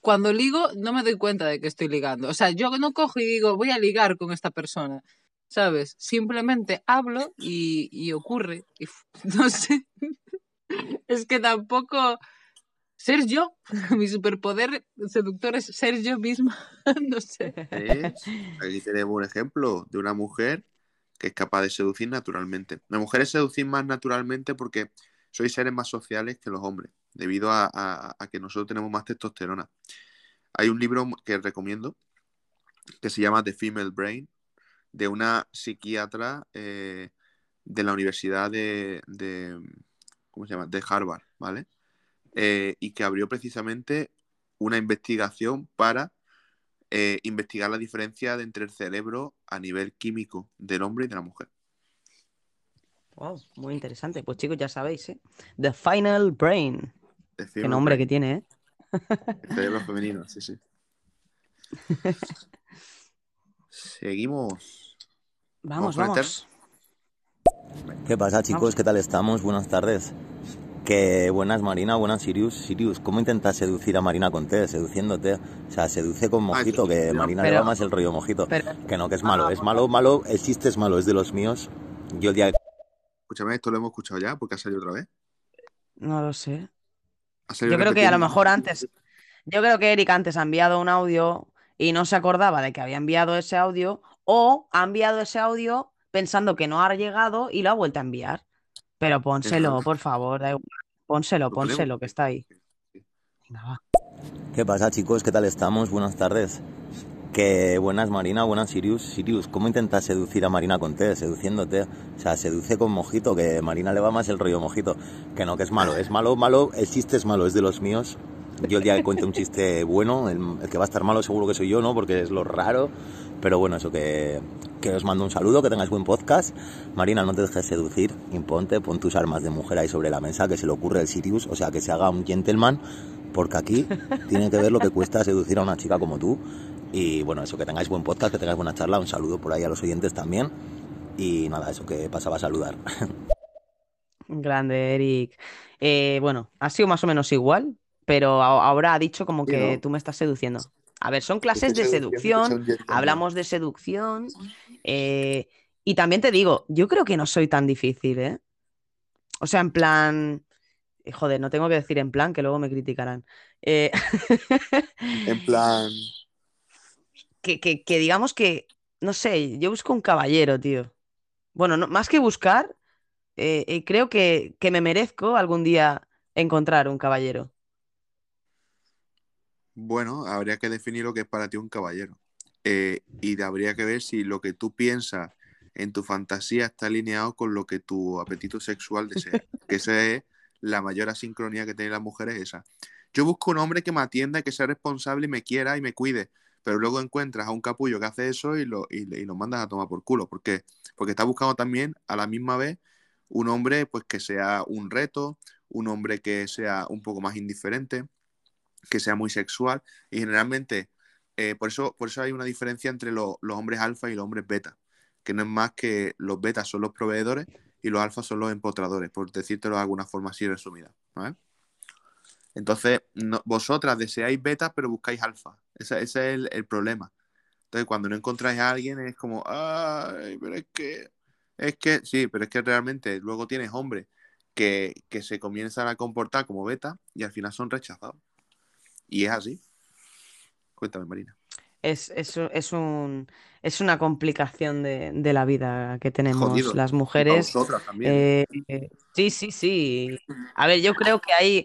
cuando ligo no me doy cuenta de que estoy ligando. O sea, yo no cojo y digo voy a ligar con esta persona. ¿Sabes? Simplemente hablo y, y ocurre. Y no sé. es que tampoco. Ser yo. Mi superpoder seductor es ser yo misma. no sé. Aquí tenemos un ejemplo de una mujer que es capaz de seducir naturalmente. Las mujeres seducen más naturalmente porque sois seres más sociales que los hombres, debido a, que nosotros tenemos más testosterona. Hay un libro que recomiendo que se llama The Female Brain, de una psiquiatra eh, de la Universidad de Harvard, ¿vale? Eh, y que abrió precisamente una investigación para eh, investigar la diferencia de entre el cerebro a nivel químico del hombre y de la mujer. Wow, muy interesante. Pues chicos, ya sabéis, ¿eh? The Final Brain. The Qué nombre que brain, tiene, ¿eh? el cerebro femenino, sí, sí. Seguimos. Vamos, vamos. ¿Qué pasa, chicos? Vamos. ¿Qué tal estamos? Buenas tardes. Que buenas, Marina, buenas, Sirius. Sirius, ¿cómo intentas seducir a Marina con té? Seduciéndote. O sea, seduce con mojito, Ay, que Marina le pero- va más el rollo mojito. pero- Que no, que es malo. Es malo, malo. El chiste es malo, es de los míos. Yo el día Escúchame, esto lo hemos escuchado ya porque ha salido otra vez. No lo sé. Yo creo que a lo mejor antes, yo creo que Eric antes ha enviado un audio y no se acordaba de que había enviado ese audio o ha enviado ese audio pensando que no ha llegado y lo ha vuelto a enviar. Pero pónselo, por favor, da igual. Pónselo, pónselo, que está ahí. Venga, va. ¿Qué pasa, chicos? ¿Qué tal estamos? Buenas tardes. Que buenas, Marina, buenas, Sirius. Sirius, ¿cómo intentas seducir a Marina con té? Seduciéndote. O sea, seduce con mojito, que Marina le va más el rollo mojito. Que no, que es malo. Es malo, malo. El chiste es malo, es de los míos. Yo el día que cuente un chiste bueno, el, el que va a estar malo seguro que soy yo, ¿no? Porque es lo raro. Pero bueno, eso que, que os mando un saludo, que tengáis buen podcast. Marina, no te dejes seducir, imponte, pon tus armas de mujer ahí sobre la mesa, que se le ocurre el Sirius, o sea, que se haga un gentleman, porque aquí tiene que ver lo que cuesta seducir a una chica como tú. Y bueno, eso, que tengáis buen podcast, que tengáis buena charla, un saludo por ahí a los oyentes también. Y nada, eso que pasaba a saludar. Grande, Eric. Eh, bueno, ha sido más o menos igual, pero ahora ha dicho como que ¿no? tú me estás seduciendo. A ver, son clases de seducción, hablamos de seducción. eh, y también te digo, yo creo que no soy tan difícil, ¿eh? O sea, en plan. eh, Joder, no tengo que decir en plan, que luego me criticarán. Eh, En plan, que, que- que digamos que, no sé, yo busco un caballero, tío. Bueno, no- más que buscar, eh, creo que, que me merezco algún día encontrar un caballero. Bueno, habría que definir lo que es para ti un caballero. Eh, y habría que ver si lo que tú piensas en tu fantasía está alineado con lo que tu apetito sexual desea. Que esa es la mayor asincronía que tienen las mujeres, esa. Yo busco un hombre que me atienda, que sea responsable y me quiera y me cuide. Pero luego encuentras a un capullo que hace eso y lo, y, y lo mandas a tomar por culo. ¿Por qué? Porque está buscando también a la misma vez un hombre pues que sea un reto, un hombre que sea un poco más indiferente, que sea muy sexual. Y generalmente, eh, por, eso, por eso hay una diferencia entre lo- los hombres alfa y los hombres beta. Que no es más que los betas son los proveedores y los alfas son los empotradores, por decírtelo de alguna forma así resumida. ¿vale? Entonces, vosotras deseáis beta, pero buscáis alfa. Ese, ese es el, el problema. Entonces, cuando no encontráis a alguien, es como, ay, pero es que, es que, sí, pero es que realmente luego tienes hombres que, que se comienzan a comportar como beta y al final son rechazados. Y es así. Cuéntame, Marina. Es, es, es un, es una complicación de, de la vida que tenemos Jodido. las mujeres. Eh, eh, sí, sí, sí. A ver, yo creo que hay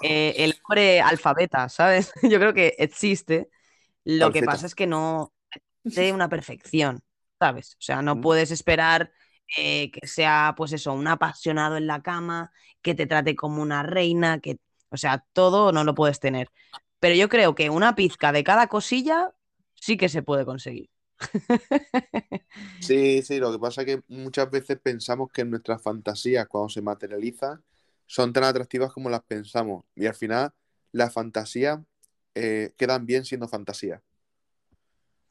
eh, el hombre alfabeta, ¿sabes? Yo creo que existe. Lo que pasa es que no de una perfección, ¿sabes? O sea, no Mm. puedes esperar eh, que sea, pues eso, un apasionado en la cama, que te trate como una reina, que, o sea, todo no lo puedes tener. Pero yo creo que una pizca de cada cosilla sí que se puede conseguir. Sí, sí, lo que pasa es que muchas veces pensamos que nuestras fantasías cuando se materializan son tan atractivas como las pensamos y al final las fantasías eh, quedan bien siendo fantasías.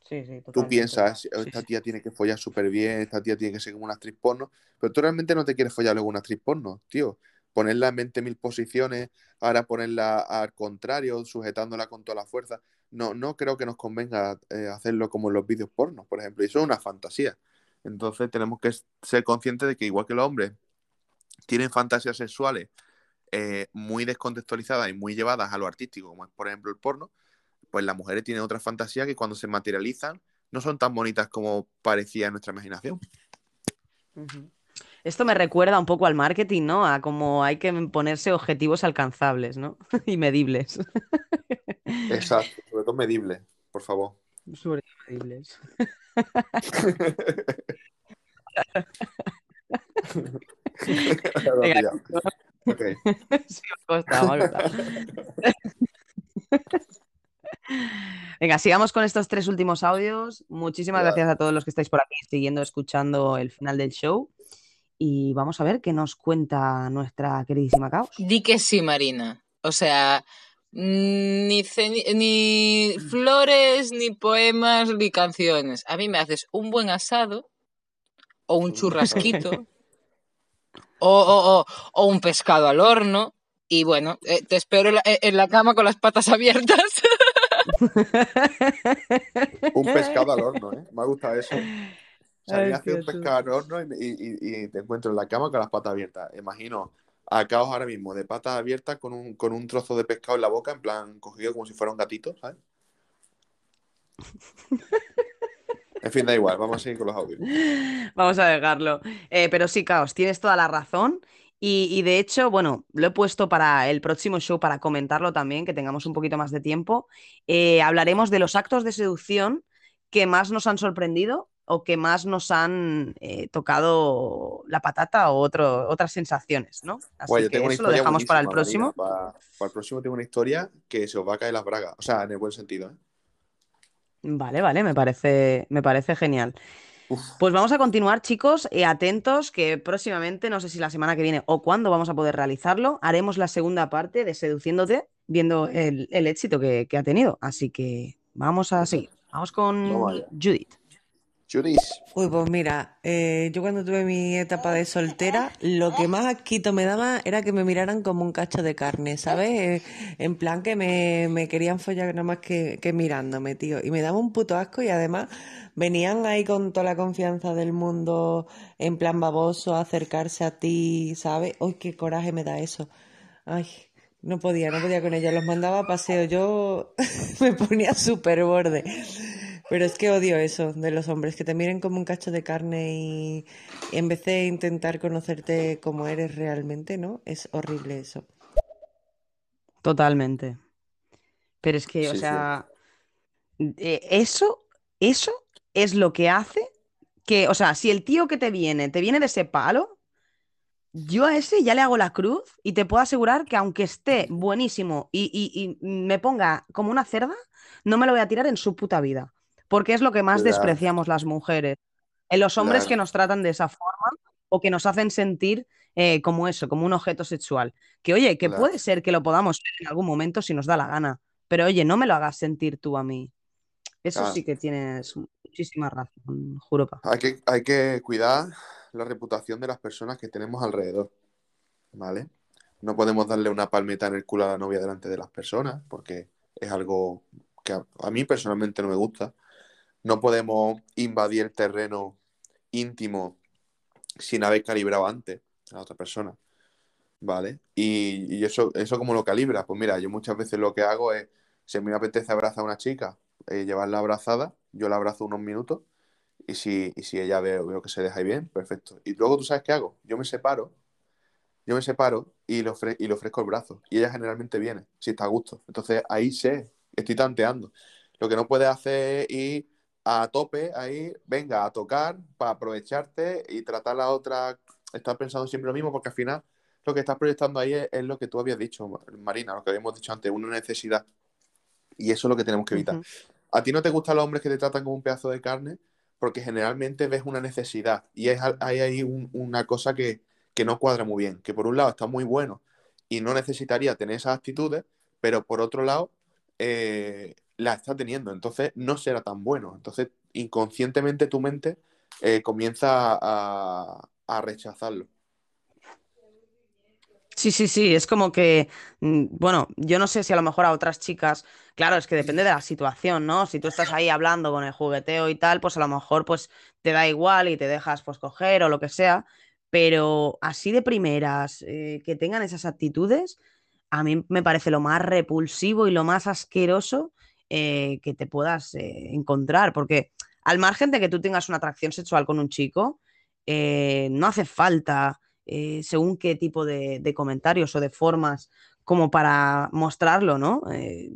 Sí, sí, Tú piensas, esta sí. tía tiene que follar súper bien, esta tía tiene que ser como una actriz porno, pero tú realmente no te quieres follar luego una actriz porno, tío. Ponerla en 20 mil posiciones, ahora ponerla al contrario, sujetándola con toda la fuerza. No, no creo que nos convenga eh, hacerlo como en los vídeos porno, por ejemplo. Y eso es una fantasía. Entonces tenemos que ser conscientes de que igual que los hombres tienen fantasías sexuales eh, muy descontextualizadas y muy llevadas a lo artístico, como es por ejemplo el porno, pues las mujeres tienen otras fantasías que cuando se materializan no son tan bonitas como parecía en nuestra imaginación. Esto me recuerda un poco al marketing, ¿no? A cómo hay que ponerse objetivos alcanzables, ¿no? Y medibles. Exacto, sobre todo medible, por favor. Sobre todo medibles. Venga. Sí, me me sigamos con estos tres últimos audios. Muchísimas gracias a todos los que estáis por aquí siguiendo, escuchando el final del show. Y vamos a ver qué nos cuenta nuestra queridísima Caos. Di que sí, Marina. O sea, mm, ni, ni flores, ni poemas, ni canciones. A mí me haces un buen asado, o un churrasquito, o, o- o- o un pescado al horno. Y bueno, eh, te espero en la, en la cama con las patas abiertas. Un pescado al horno, ¿eh? Me ha gustado eso. Hacer un pescado al horno y, y- y- y te encuentro en la cama con las patas abiertas. Imagino a Caos ahora mismo de patas abiertas con un, con un trozo de pescado en la boca, en plan cogido como si fuera un gatito, ¿sabes? En fin, da igual, vamos a seguir con los audios. Vamos a dejarlo. Eh, pero sí, Caos, tienes toda la razón. Y, y de hecho, bueno, lo he puesto para el próximo show para comentarlo también, que tengamos un poquito más de tiempo. Eh, hablaremos de los actos de seducción que más nos han sorprendido o que más nos han eh, tocado la patata o otro, otras sensaciones, ¿no? Así Guay, que eso lo dejamos para el próximo. Para, para el próximo tengo una historia que se os va a caer las bragas. O sea, en el buen sentido, ¿eh? Vale, vale, me parece, me parece genial. Uf. Pues vamos a continuar, chicos, y atentos que próximamente, no sé si la semana que viene o cuándo vamos a poder realizarlo, haremos la segunda parte de Seduciéndote viendo el, el éxito que, que ha tenido. Así que vamos a seguir. Vamos con. Judith. Uy, pues mira, eh, yo cuando tuve mi etapa de soltera, lo que más asquito me daba era que me miraran como un cacho de carne, ¿sabes? Eh, en plan que me, me querían follar nada más que, mirándome, tío. Y me daba un puto asco y además venían ahí con toda la confianza del mundo, en plan baboso, acercarse a ti, ¿sabes? Uy, qué coraje me da eso. Ay, no podía, no podía con ellos. Los mandaba a paseo. Yo me ponía súper borde. Pero es que odio eso de los hombres, que te miren como un cacho de carne y en vez de intentar conocerte como eres realmente, ¿no? Es horrible eso. Totalmente. Pero es que, o Sí, sea, eh, eso, eso es lo que hace que, o sea, si el tío que te viene, te viene de ese palo, yo a ese ya le hago la cruz y te puedo asegurar que aunque esté buenísimo y, y- y me ponga como una cerda, no me lo voy a tirar en su puta vida. Porque es lo que más Claro. despreciamos las mujeres. En los hombres Claro. que nos tratan de esa forma o que nos hacen sentir eh, como eso, como un objeto sexual. Que oye, que Claro. puede ser que lo podamos ser en algún momento si nos da la gana. Pero oye, no me lo hagas sentir tú a mí. Eso Claro. sí que tienes muchísima razón, juro. pa. Hay que, hay que cuidar la reputación de las personas que tenemos alrededor, ¿vale? No podemos darle una palmeta en el culo a la novia delante de las personas, porque es algo que a, a mí personalmente no me gusta. No podemos invadir el terreno íntimo sin haber calibrado antes a otra persona, ¿vale? Y, eso, eso como lo calibra, pues mira, yo muchas veces lo que hago es, si me apetece abrazar a una chica, eh, llevarla abrazada, yo la abrazo unos minutos y si, y si ella veo, veo que se deja bien, perfecto. Y luego tú sabes qué hago. Yo me separo, yo me separo y le, y le ofrezco el brazo. Y ella generalmente viene, si está a gusto. Entonces ahí sé, estoy tanteando. Lo que no puedes hacer es ir a tope ahí, venga, a tocar para aprovecharte y tratar a la otra. Estás pensando siempre lo mismo porque al final lo que estás proyectando ahí es, es lo que tú habías dicho, Marina, lo que habíamos dicho antes, una necesidad. Y eso es lo que tenemos que evitar. A ti no te gustan los hombres que te tratan como un pedazo de carne porque generalmente ves una necesidad y es, hay ahí un- una cosa que, que no cuadra muy bien, que por un lado está muy bueno y no necesitaría tener esas actitudes, pero por otro lado eh, la está teniendo, entonces no será tan bueno. Entonces inconscientemente tu mente eh, comienza a, a rechazarlo. Sí, sí, sí, es como que, mm, bueno, yo no sé si a lo mejor a otras chicas, claro, es que depende de la situación, ¿no? Si tú estás ahí hablando con el jugueteo y tal, pues a lo mejor pues te da igual y te dejas pues coger o lo que sea, pero así de primeras, eh, que tengan esas actitudes, a mí me parece lo más repulsivo y lo más asqueroso eh, que te puedas eh, encontrar, porque al margen de que tú tengas una atracción sexual con un chico, eh, no hace falta según qué tipo de, comentarios o de formas como para mostrarlo, ¿no?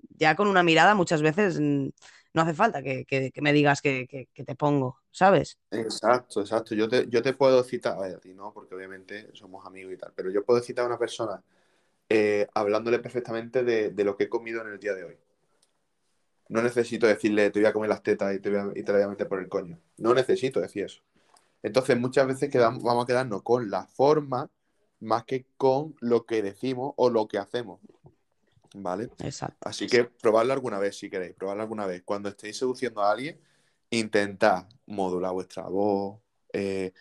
Ya con una mirada muchas veces mm, no hace falta que, me digas que, te pongo, ¿sabes? Exacto, exacto. Yo te, yo te puedo citar, a ti no, porque obviamente somos amigos y tal, pero yo puedo citar a una persona hablándole perfectamente de lo que he comido en el día de hoy. No necesito decirle, te voy a comer las tetas y te, voy a- y te la voy a meter por el coño. No necesito decir eso. Entonces, muchas veces quedamos, vamos a quedarnos con la forma más que con lo que decimos o lo que hacemos. ¿Vale? Exacto. Así que probadlo alguna vez si queréis, probadlo alguna vez. Cuando estéis seduciendo a alguien, intentad modular vuestra voz, eh,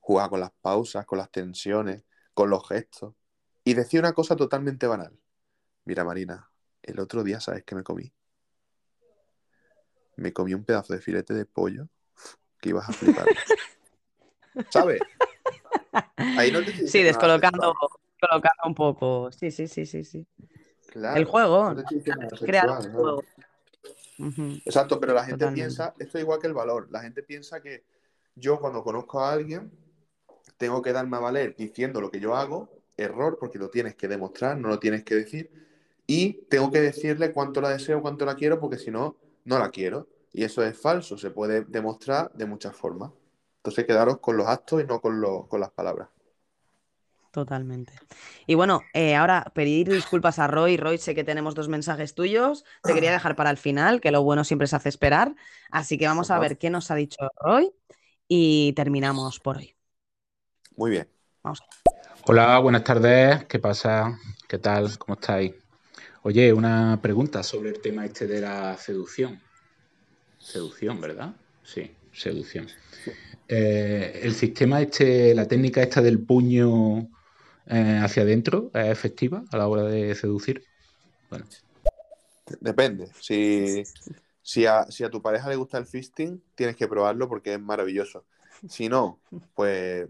jugar con las pausas, con las tensiones, con los gestos. Y decir una cosa totalmente banal. Mira, Marina, el otro día, ¿sabes qué me comí? Me comí un pedazo de filete de pollo que ibas a flipar. ¿Sabes? Ahí no te Sí, descolocando colocando un poco. Sí, sí, sí, sí, sí. Claro, El juego, no crear ¿no? juego. Exacto, pero la gente Totalmente. piensa, esto es igual que el valor, la gente piensa que yo cuando conozco a alguien tengo que darme a valer diciendo lo que yo hago, error, porque lo tienes que demostrar, no lo tienes que decir, y tengo que decirle cuánto la deseo, cuánto la quiero, porque si no, no la quiero. Y eso es falso, se puede demostrar de muchas formas. Entonces quedaros con los actos y no con, los- con las palabras. Totalmente. Y bueno, eh, ahora pedir disculpas a Roy. Roy, sé que tenemos dos mensajes tuyos. Te quería dejar para el final, que lo bueno siempre se hace esperar. Así que vamos a ver qué nos ha dicho Roy y terminamos por hoy. Muy bien. Vamos. Hola, buenas tardes. ¿Qué pasa? ¿Qué tal? ¿Cómo estáis? Oye, una pregunta sobre el tema este de la seducción. Seducción, ¿verdad? Sí, seducción. Eh, el sistema este, la técnica esta del puño eh, hacia adentro, ¿es efectiva a la hora de seducir? Bueno, Depende. Si, si, a, si a tu pareja le gusta el fisting, tienes que probarlo porque es maravilloso. Si no, pues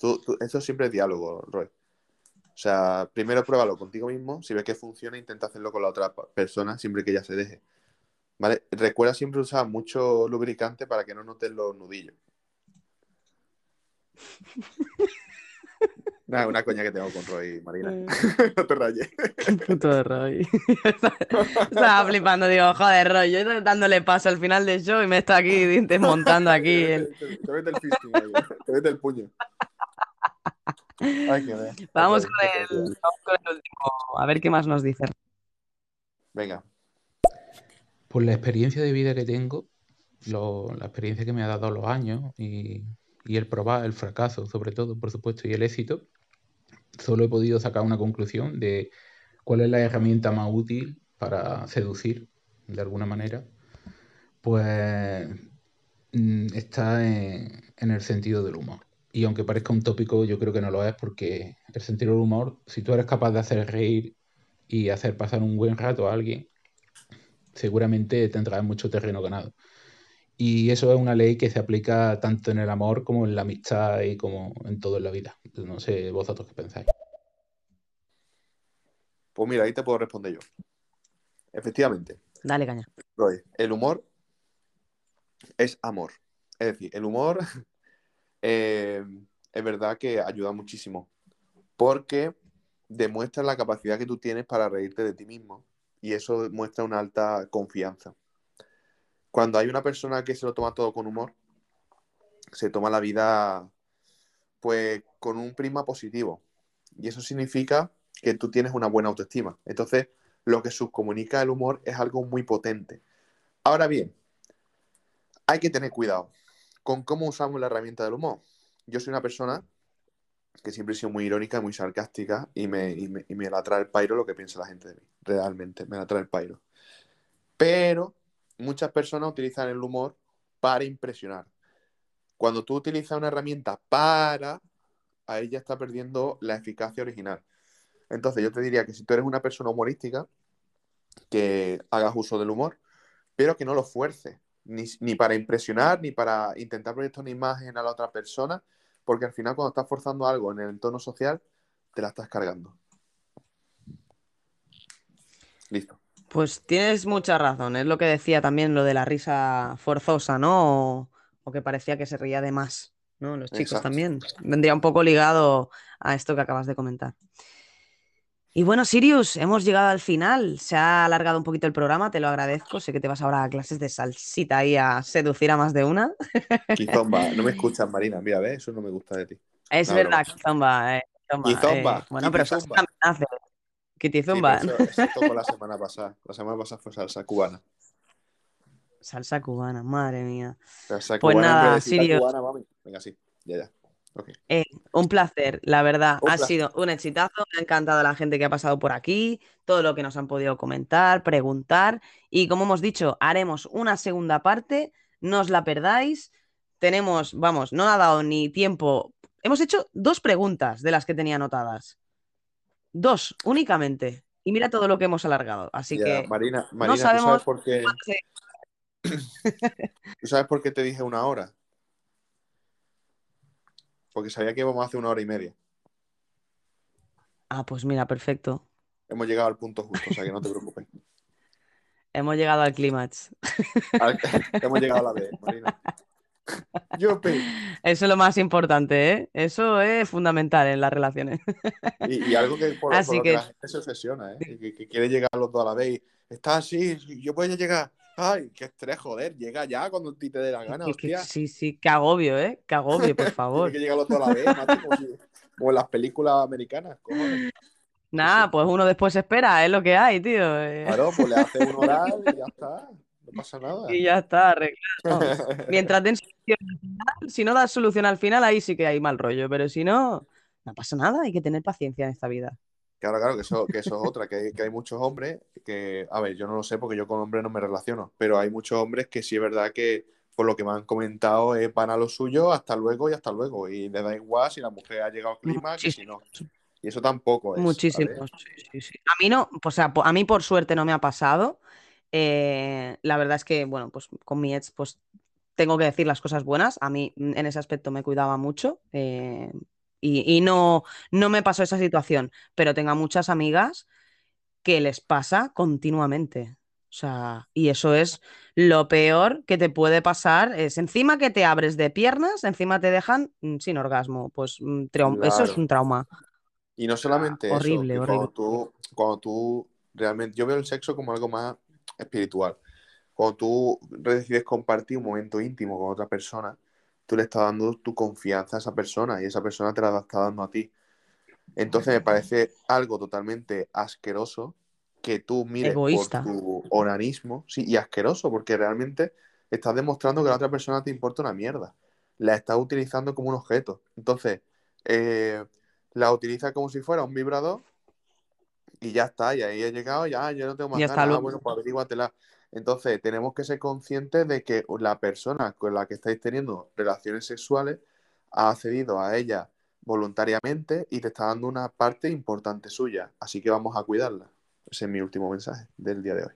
tú- tú- eso siempre es diálogo, Roy. O sea, primero pruébalo contigo mismo. Si ves que funciona, intenta hacerlo con la otra persona siempre que ella se deje. ¿Vale? Recuerda siempre usar mucho lubricante para que no notes los nudillos. Nada, una coña que tengo con Roy, Marina. no te rayes. Puto Roy. Estaba flipando, digo, joder, Roy, yo dándole paso al final del show y me está aquí desmontando aquí. el- Te, te mete el fisting ahí, te mete el puño. Vamos con el, vamos con el último, a ver qué más nos dice. Venga. Por la experiencia de vida que tengo, lo- la experiencia que me ha dado los años y, y el probar, el fracaso sobre todo, por supuesto, y el éxito, solo he podido sacar una conclusión de cuál es la herramienta más útil para seducir, de alguna manera, pues mm, está en, en el sentido del humor. Y aunque parezca un tópico, yo creo que no lo es porque el sentido del humor, si tú eres capaz de hacer reír y hacer pasar un buen rato a alguien, seguramente tendrás mucho terreno ganado. Y eso es una ley que se aplica tanto en el amor como en la amistad y como en todo en la vida. No sé vosotros qué pensáis. Pues mira, ahí te puedo responder yo. Efectivamente, Dale, caña. El humor es amor. Es decir, el humor eh, es verdad que ayuda muchísimo porque demuestra la capacidad que tú tienes para reírte de ti mismo y eso muestra una alta confianza. Cuando hay una persona que se lo toma todo con humor, se toma la vida pues con un prisma positivo y eso significa que tú tienes una buena autoestima. Entonces, lo que subcomunica el humor es algo muy potente. Ahora bien, hay que tener cuidado con cómo usamos la herramienta del humor. Yo soy una persona que siempre he sido muy irónica, muy sarcástica y me, y me, y me la trae el pairo lo que piensa la gente de mí. Realmente, me la trae el pairo. Pero muchas personas utilizan el humor para impresionar. Cuando tú utilizas una herramienta para, ahí ya está perdiendo la eficacia original. Entonces yo te diría que si tú eres una persona humorística, que hagas uso del humor, pero que no lo fuerces, ni, ni para impresionar, ni para intentar proyectar una imagen a la otra persona, porque al final cuando estás forzando algo en el entorno social, te la estás cargando. Listo. Pues tienes mucha razón, es lo que decía también lo de la risa forzosa, ¿no? O, o que parecía que se reía de más, ¿no? Los chicos Exacto. también. Vendría un poco ligado a esto que acabas de comentar. Y bueno, Sirius, hemos llegado al final. Se ha alargado un poquito el programa, te lo agradezco. Sé que te vas ahora a clases de salsita y a seducir a más de una. Kizomba, no me escuchas, Marina. Mira, ¿ves? Eso no me gusta de ti. Es No, verdad, broma. Kizomba. eh, Kizomba, eh, bueno, pero salsa Kitizumba. también hace. Sí, eso, eso tocó la semana pasada. La semana pasada fue salsa cubana. Salsa cubana, madre mía. Salsa Pues cubana nada, Sirius. cubana, mami. Venga, sí. Ya, ya. Eh, un placer, la verdad. Un ha placer. sido un exitazo. Me ha encantado la gente que ha pasado por aquí, todo lo que nos han podido comentar, preguntar. Y como hemos dicho, haremos una segunda parte. No os la perdáis. Tenemos, vamos, no ha dado ni tiempo. Hemos hecho dos preguntas de las que tenía anotadas. Dos, únicamente. Y mira todo lo que hemos alargado. Así que Marina, no Marina, ¿tú sabemos. sabes por qué? ¿Tú sabes por qué te dije una hora? Porque sabía que íbamos a hacer una hora y media. Ah, pues mira, perfecto. Hemos llegado al punto justo, o sea que no te preocupes. Hemos llegado al clímax. Hemos llegado a la vez, Marina. Yupi. Eso es lo más importante, ¿eh? Eso es fundamental en las relaciones. Y, y algo que por, lo que la gente se obsesiona, ¿eh? Que, que quiere llegar los dos a la vez. y, Está así, yo puedo llegar. Ay, qué estrés, joder. Llega ya cuando a ti te dé la gana, Que- que- hostia. sí, sí, qué agobio, ¿eh? Qué agobio, por Tiene favor. que llegar los dos a la vez, macho, como, si- como en las películas americanas. Nada, pues uno después espera, es lo que hay, tío. eh. Claro, pues le haces un oral y ya está. No pasa nada. Y ya está, arreglado. Mientras den solución al final, si no das solución al final, ahí sí que hay mal rollo, pero si no, no pasa nada, hay que tener paciencia en esta vida. Claro, claro, que eso, que eso es otra, que hay, que hay muchos hombres que, a ver, yo no lo sé porque yo con hombres no me relaciono, pero hay muchos hombres que sí es verdad que, por lo que me han comentado, es van a lo suyo, hasta luego y hasta luego. Y le da igual si la mujer ha llegado al clima que si no. Y eso tampoco es. Muchísimos, ¿vale? sí, sí, sí. A mí no, o sea, a mí por suerte no me ha pasado. Eh, la verdad es que, bueno, pues con mi ex, pues tengo que decir las cosas buenas. A mí en ese aspecto me cuidaba mucho eh, y, y no, no me pasó esa situación, pero tengo muchas amigas que les pasa continuamente. O sea, y eso es lo peor que te puede pasar. Es encima que te abres de piernas, encima te dejan mm, sin orgasmo. Pues mm, eso es un trauma. Y no solamente eso, horrible, horrible. cuando tú, cuando tú realmente, yo veo el sexo como algo más espiritual. Cuando tú decides compartir un momento íntimo con otra persona, tú le estás dando tu confianza a esa persona y esa persona te la está dando a ti. Entonces me parece algo totalmente asqueroso que tú mires Egoísta. por tu onanismo, sí, y asqueroso, porque realmente estás demostrando que la otra persona te importa una mierda. La estás utilizando como un objeto. Entonces, eh, la utiliza como si fuera un vibrador y ya está, y ahí he llegado, ya, yo no tengo más Ya ah, bueno, pues averíguatela. Entonces, tenemos que ser conscientes de que la persona con la que estáis teniendo relaciones sexuales ha accedido a ella voluntariamente y te está dando una parte importante suya. Así que vamos a cuidarla. Ese es mi último mensaje del día de hoy.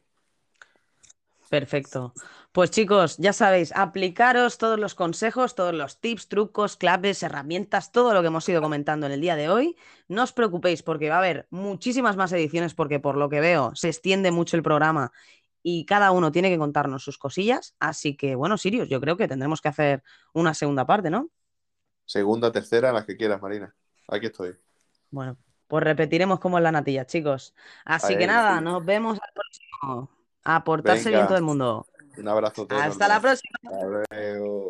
Perfecto. Pues chicos, ya sabéis, aplicaros todos los consejos, todos los tips, trucos, claves, herramientas, todo lo que hemos ido comentando en el día de hoy. No os preocupéis porque va a haber muchísimas más ediciones porque por lo que veo se extiende mucho el programa y cada uno tiene que contarnos sus cosillas. Así que bueno, Sirius, yo creo que tendremos que hacer una segunda parte, ¿no? Segunda, tercera, las que quieras, Marina. Aquí estoy. Bueno, pues repetiremos como es la natilla, chicos. Así Ahí, que nada, nos vemos al próximo. A portarse Venga. bien todo el mundo. Un abrazo a todos. Hasta la próxima. Hasta luego.